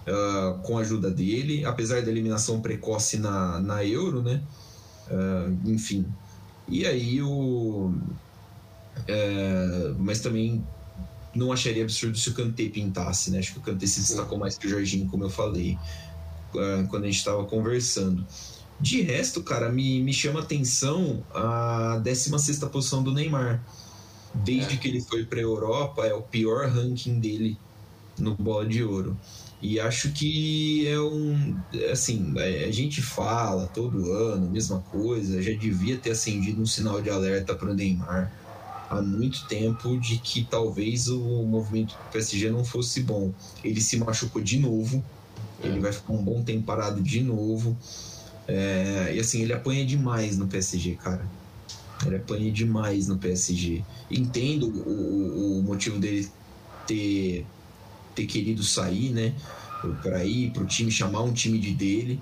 Uh, com a ajuda dele, apesar da eliminação precoce na, na Euro, né? Uh, enfim. E aí o. Uh, mas também não acharia absurdo se o Kanté pintasse, né? Acho que o Kanté se destacou mais que o Jorginho, como eu falei, quando a gente estava conversando. De resto, cara, me, me chama atenção a 16 posição do Neymar. Desde é. que ele foi para a Europa, é o pior ranking dele no Bola de Ouro. E acho que é um. Assim, é, a gente fala todo ano, mesma coisa, já devia ter acendido um sinal de alerta para o Neymar há muito tempo de que talvez o movimento do PSG não fosse bom. Ele se machucou de novo, é. ele vai ficar um bom tempo parado de novo. É, e assim, ele apanha demais no PSG, cara. Ele apanha demais no PSG. Entendo o, o motivo dele ter, ter querido sair, né? Para ir para o time, chamar um time de dele,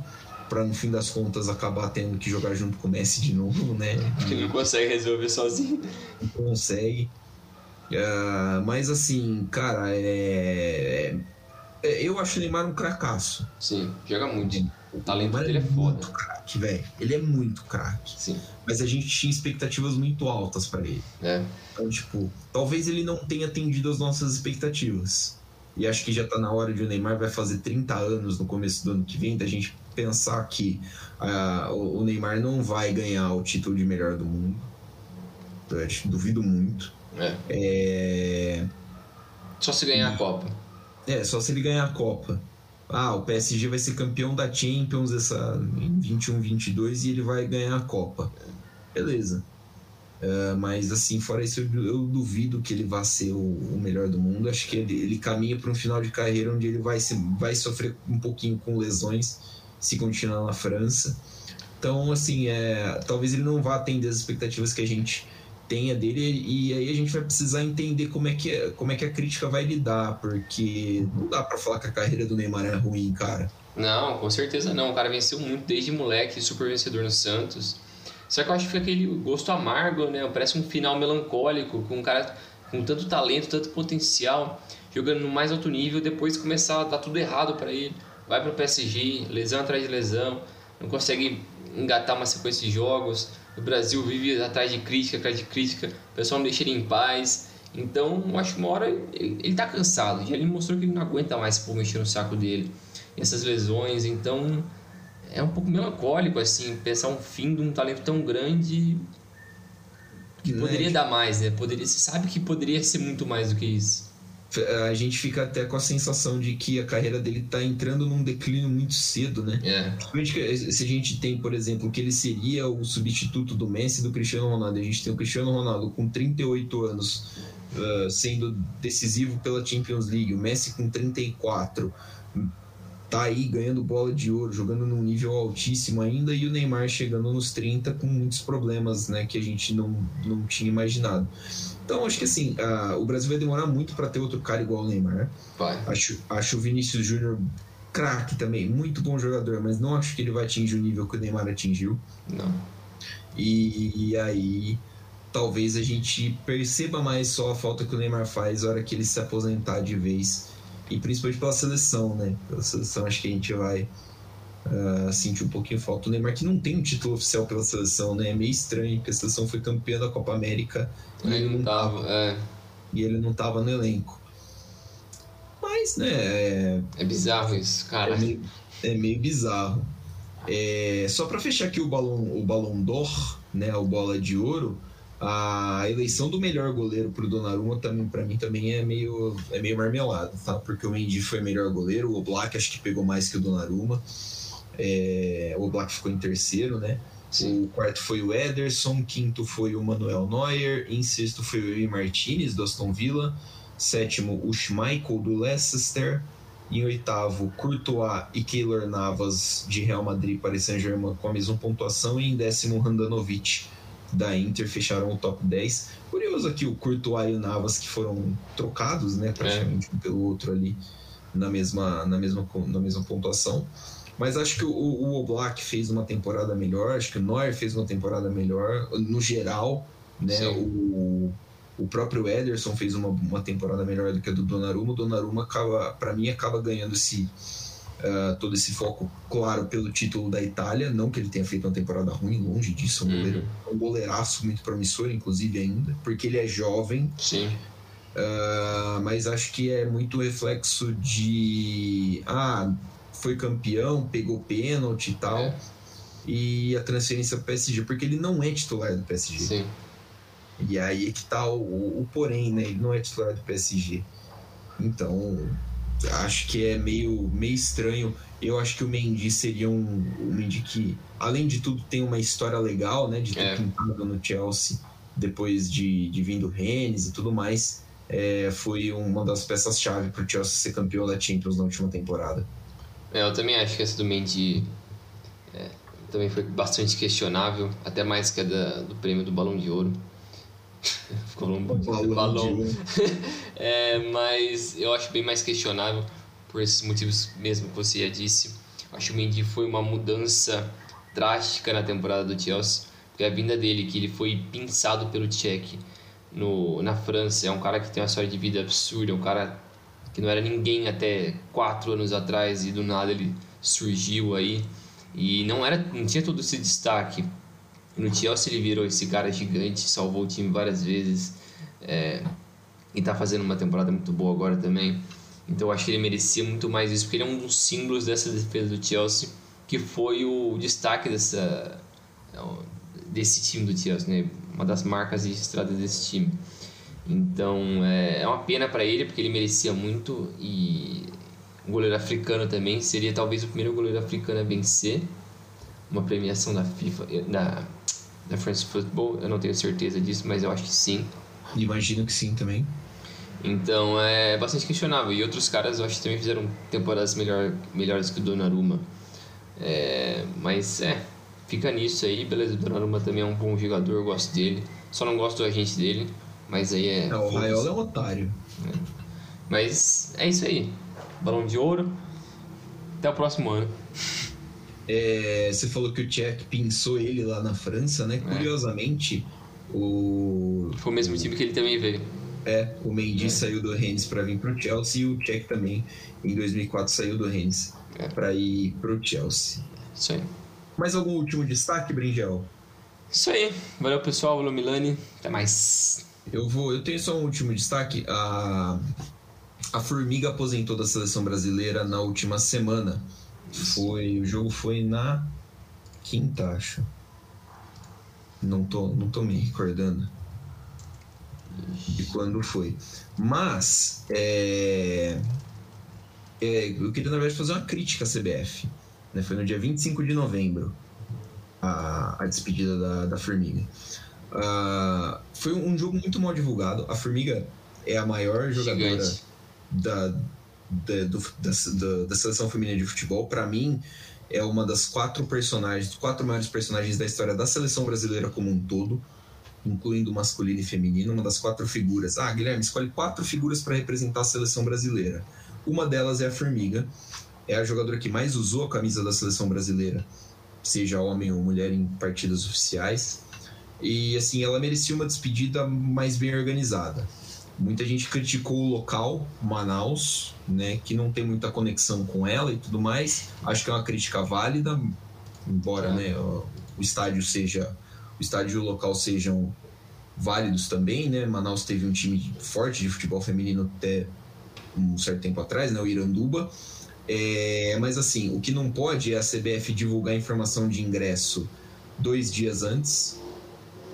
para no fim das contas acabar tendo que jogar junto com o Messi de novo, né? Porque ele não consegue resolver sozinho. Não consegue. Uh, mas assim, cara, é, é, eu acho o Neymar um cracaço. Sim, joga muito. O talento dele é, é foda. Muito craque, velho. Ele é muito craque. Sim. Mas a gente tinha expectativas muito altas para ele. É. Então, tipo, talvez ele não tenha atendido as nossas expectativas. E acho que já tá na hora de o Neymar vai fazer 30 anos no começo do ano que vem, da gente pensar que uh, o Neymar não vai ganhar o título de melhor do mundo. Eu acho, duvido muito. É. é... Só se ganhar a Copa. É, só se ele ganhar a Copa ah, o PSG vai ser campeão da Champions essa, em 21, 22 e ele vai ganhar a Copa. Beleza. Uh, mas assim, fora isso, eu, eu, duvido que ele vá ser o, o melhor do mundo. Acho que ele, ele caminha para um final de carreira onde ele vai, se, vai sofrer um pouquinho com lesões se continuar na França. Então, assim, é, talvez ele não vá atender as expectativas que a gente tenha dele e aí a gente vai precisar entender como é que, é, como é que a crítica vai lidar, porque não dá para falar que a carreira do Neymar é ruim, cara. Não, com certeza não. O cara venceu muito desde moleque, super vencedor no Santos. Só que eu acho que aquele gosto amargo, né? Parece um final melancólico, com um cara com tanto talento, tanto potencial, jogando no mais alto nível, depois começar a dar tudo errado para ele. Vai para o PSG, lesão atrás de lesão, não consegue engatar uma sequência de jogos. O Brasil vive atrás de crítica, atrás de crítica, o pessoal não deixa ele em paz. Então, eu acho que uma hora ele, ele tá cansado. Já ele mostrou que ele não aguenta mais por mexer no saco dele. Essas lesões, então é um pouco melancólico assim pensar um fim de um talento tão grande que né, poderia dar mais, né? Poderia, você sabe que poderia ser muito mais do que isso. A gente fica até com a sensação de que a carreira dele está entrando num declínio muito cedo, né? É. Se a gente tem, por exemplo, que ele seria o substituto do Messi do Cristiano Ronaldo. A gente tem o Cristiano Ronaldo com 38 anos uh, sendo decisivo pela Champions League, o Messi com 34 tá aí ganhando bola de ouro, jogando num nível altíssimo ainda, e o Neymar chegando nos 30 com muitos problemas, né, que a gente não, não tinha imaginado. Então, acho que assim, o Brasil vai demorar muito para ter outro cara igual o Neymar. Vai. Acho, acho o Vinícius Júnior craque também, muito bom jogador, mas não acho que ele vai atingir o nível que o Neymar atingiu. Não. E, e aí, talvez a gente perceba mais só a falta que o Neymar faz na hora que ele se aposentar de vez e principalmente pela seleção, né? Pela seleção acho que a gente vai uh, sentir um pouquinho falta. O Neymar que não tem um título oficial pela seleção, né? É meio estranho, porque a seleção foi campeã da Copa América e ele, não tava, é. e ele não tava no elenco. Mas, né? É, é bizarro isso, cara. É meio, é meio bizarro. É, só para fechar aqui o balão, o balão d'Or, né? O bola de ouro a eleição do melhor goleiro pro Donnarumma também para mim também é meio é meio marmelada, tá? Porque o Mendy foi melhor goleiro, o Black acho que pegou mais que o Donnarumma. É, o Black ficou em terceiro, né? Sim. O quarto foi o Ederson, quinto foi o Manuel Neuer, em sexto foi o Emi Martinez do Aston Villa, sétimo o Schmeichel do Leicester, em oitavo Courtois e Keylor Navas de Real Madrid para Saint-Germain com a mesma pontuação e em décimo Handanovic da Inter fecharam o top 10. Curioso aqui o Courtois e o Navas que foram trocados, né, praticamente é. um pelo outro ali na mesma, na mesma, na mesma pontuação. Mas acho que o, o Oblak fez uma temporada melhor, acho que o Neuer fez uma temporada melhor, no geral, né? O, o próprio Ederson fez uma, uma temporada melhor do que a do Donnarumma. O Donnarumma, acaba, para mim, acaba ganhando esse, uh, todo esse foco, claro, pelo título da Itália. Não que ele tenha feito uma temporada ruim, longe disso. Um, uhum. goleiro, um goleiraço muito promissor, inclusive, ainda, porque ele é jovem. Sim. Uh, mas acho que é muito reflexo de. Ah, foi campeão, pegou pênalti e tal. É. E a transferência para o PSG, porque ele não é titular do PSG. Sim. E aí é que tá o, o porém, né? Ele não é titular do PSG. Então, acho que é meio, meio estranho. Eu acho que o Mendy seria um, um Mendy que, além de tudo, tem uma história legal, né? De ter é. pintado no Chelsea depois de, de vir do Rennes e tudo mais. É, foi uma das peças-chave para o Chelsea ser campeão da Champions na última temporada. É, eu também acho que essa do Mendy é, também foi bastante questionável, até mais que a da, do prêmio do Balão de Ouro. Ficou um balão. balão. é, mas eu acho bem mais questionável por esses motivos mesmo que você já disse. Acho que o Mendy foi uma mudança drástica na temporada do Chelsea, porque a vinda dele, que ele foi pinçado pelo Czech no, na França, é um cara que tem uma história de vida absurda, é um cara que não era ninguém até quatro anos atrás e do nada ele surgiu aí e não era não tinha todo esse destaque no Chelsea ele virou esse cara gigante, salvou o time várias vezes é, e tá fazendo uma temporada muito boa agora também. Então eu acho que ele merecia muito mais isso, porque ele é um dos símbolos dessa defesa do Chelsea, que foi o destaque dessa, desse time do Chelsea, né? uma das marcas de estrada desse time. Então é, é uma pena para ele, porque ele merecia muito e o goleiro africano também seria talvez o primeiro goleiro africano a vencer uma premiação da FIFA, da da France Football, eu não tenho certeza disso, mas eu acho que sim. Imagino que sim também. Então é bastante questionável. E outros caras eu acho que também fizeram temporadas melhor, melhores que o Donnarumma. É, mas é, fica nisso aí, beleza. O Donnarumma também é um bom jogador, eu gosto dele. Só não gosto do agente dele, mas aí é. Não, o Raiola é um otário. Mas é isso aí. Balão de ouro. Até o próximo ano. É, você falou que o Tchek pensou ele lá na França, né? Curiosamente, o. Foi o mesmo time que ele também veio. É, o Mendy saiu do Rennes para vir pro Chelsea e o Tchek também, em 2004, saiu do Rennes É. para ir pro Chelsea. Isso aí. Mais algum último destaque, Bringel? Isso aí. Valeu, pessoal. Valeu, Milani. Até mais. Eu vou, eu tenho só um último destaque. A, a Formiga aposentou da seleção brasileira na última semana. Foi, o jogo foi na quinta, acho. Não tô, não tô me recordando de quando foi. Mas é, é, eu queria na verdade fazer uma crítica à CBF. Né? Foi no dia 25 de novembro a, a despedida da, da Formiga. Ah, foi um jogo muito mal divulgado. A Formiga é a maior jogadora da, da, do- da, da- da seleção feminina de futebol. Para mim, é uma das quatro personagens, quatro maiores personagens da história da seleção brasileira como um todo, incluindo masculino e feminino. Uma das quatro figuras. Ah, Guilherme, escolhe quatro figuras para representar a seleção brasileira. Uma delas é a Formiga. É a jogadora que mais usou a camisa da seleção brasileira, seja homem ou mulher, em partidas oficiais. E assim, ela merecia uma despedida mais bem organizada. Muita gente criticou o local, Manaus, né, que não tem muita conexão com ela e tudo mais. Acho que é uma crítica válida, embora né, o o estádio seja, o estádio e o local sejam válidos também, né? Manaus teve um time forte de futebol feminino até um certo tempo atrás, né, o Iranduba. É, mas assim, o que não pode é a CBF divulgar informação de ingresso dois dias antes,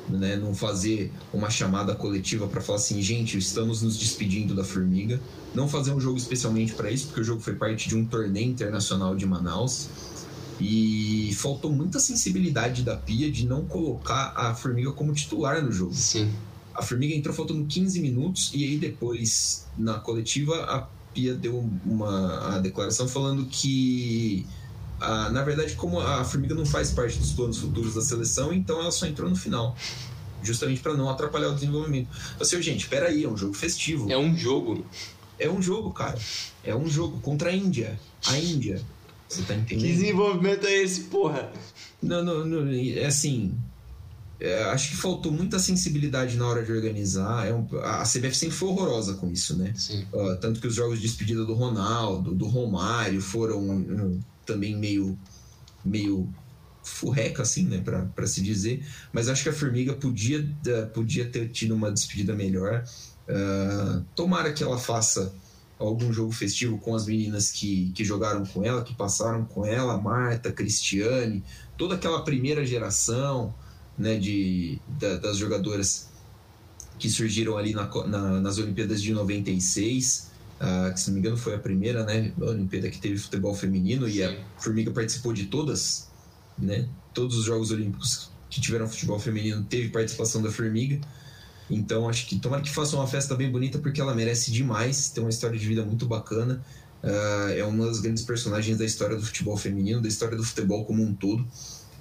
né? Não fazer uma chamada coletiva para falar assim, gente, estamos nos despedindo da Formiga. Não fazer um jogo especialmente para isso, porque o jogo foi parte de um torneio internacional de Manaus. E faltou muita sensibilidade da Pia de não colocar a Formiga como titular no jogo. Sim. A Formiga entrou faltando 15 minutos e aí depois, na coletiva, a Pia deu uma a declaração falando que, ah, na verdade, como a Formiga não faz parte dos planos futuros da seleção, então ela só entrou no final. Justamente para não atrapalhar o desenvolvimento. Assim, gente, peraí, é um jogo festivo. É um jogo. É um jogo, cara. É um jogo contra a Índia. A Índia. Você tá Que entendendo? desenvolvimento é esse, porra? Não, não, não, é assim. é, acho que faltou muita sensibilidade na hora de organizar. É um- a CBF sempre foi horrorosa com isso, né? Sim. Ah, tanto que os jogos de despedida do Ronaldo, do Romário, foram hum, também meio, meio furreca, assim, né? Pra se dizer. Mas acho que a Formiga podia, eh, podia ter tido uma despedida melhor. Ah, tomara que ela faça algum jogo festivo com as meninas que, que jogaram com ela, que passaram com ela, Marta, Cristiane, toda aquela primeira geração né, de, da- das jogadoras que surgiram ali na na- nas Olimpíadas de 96, ah, que se não me engano foi a primeira né, a Olimpíada que teve futebol feminino e a Sim. Formiga participou de todas, né? Todos os Jogos Olímpicos que tiveram futebol feminino teve participação da Formiga. Então acho que tomara que faça uma festa bem bonita porque ela merece demais, tem uma história de vida muito bacana. Ah, é uma das grandes personagens da história do futebol feminino, da história do futebol como um todo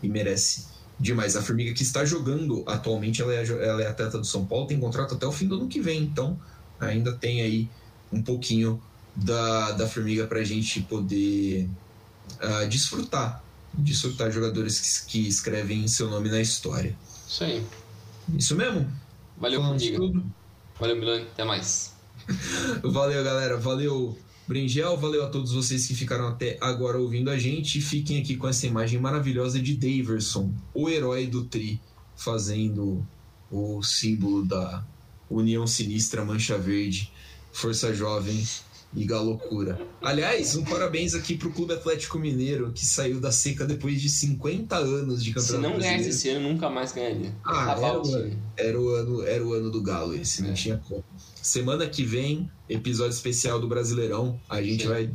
e merece demais. A Formiga que está jogando atualmente, ela é, ela é atleta do São Paulo, tem contrato até o fim do ano que vem, então ainda tem aí um pouquinho da, da Formiga para a gente poder ah, desfrutar, desfrutar jogadores que, que escrevem seu nome na história. Isso aí. Isso mesmo? Valeu, Falamos Formiga. tudo. Valeu, Milani. Até mais. Valeu, galera. Valeu, Bringel. Valeu a todos vocês que ficaram até agora ouvindo a gente. Fiquem aqui com essa imagem maravilhosa de Daverson, o herói do Tri, fazendo o símbolo da União Sinistra Mancha Verde, Força Jovem e Galocura. Aliás, um parabéns aqui pro Clube Atlético Mineiro, que saiu da seca depois de 50 anos de Se campeonato não ganhasse esse ano, nunca mais ganharia. Ah, Acabar era o ano, era o ano, era o ano do Galo esse, não É. tinha como. Semana que vem, episódio especial do Brasileirão, a gente Sim. vai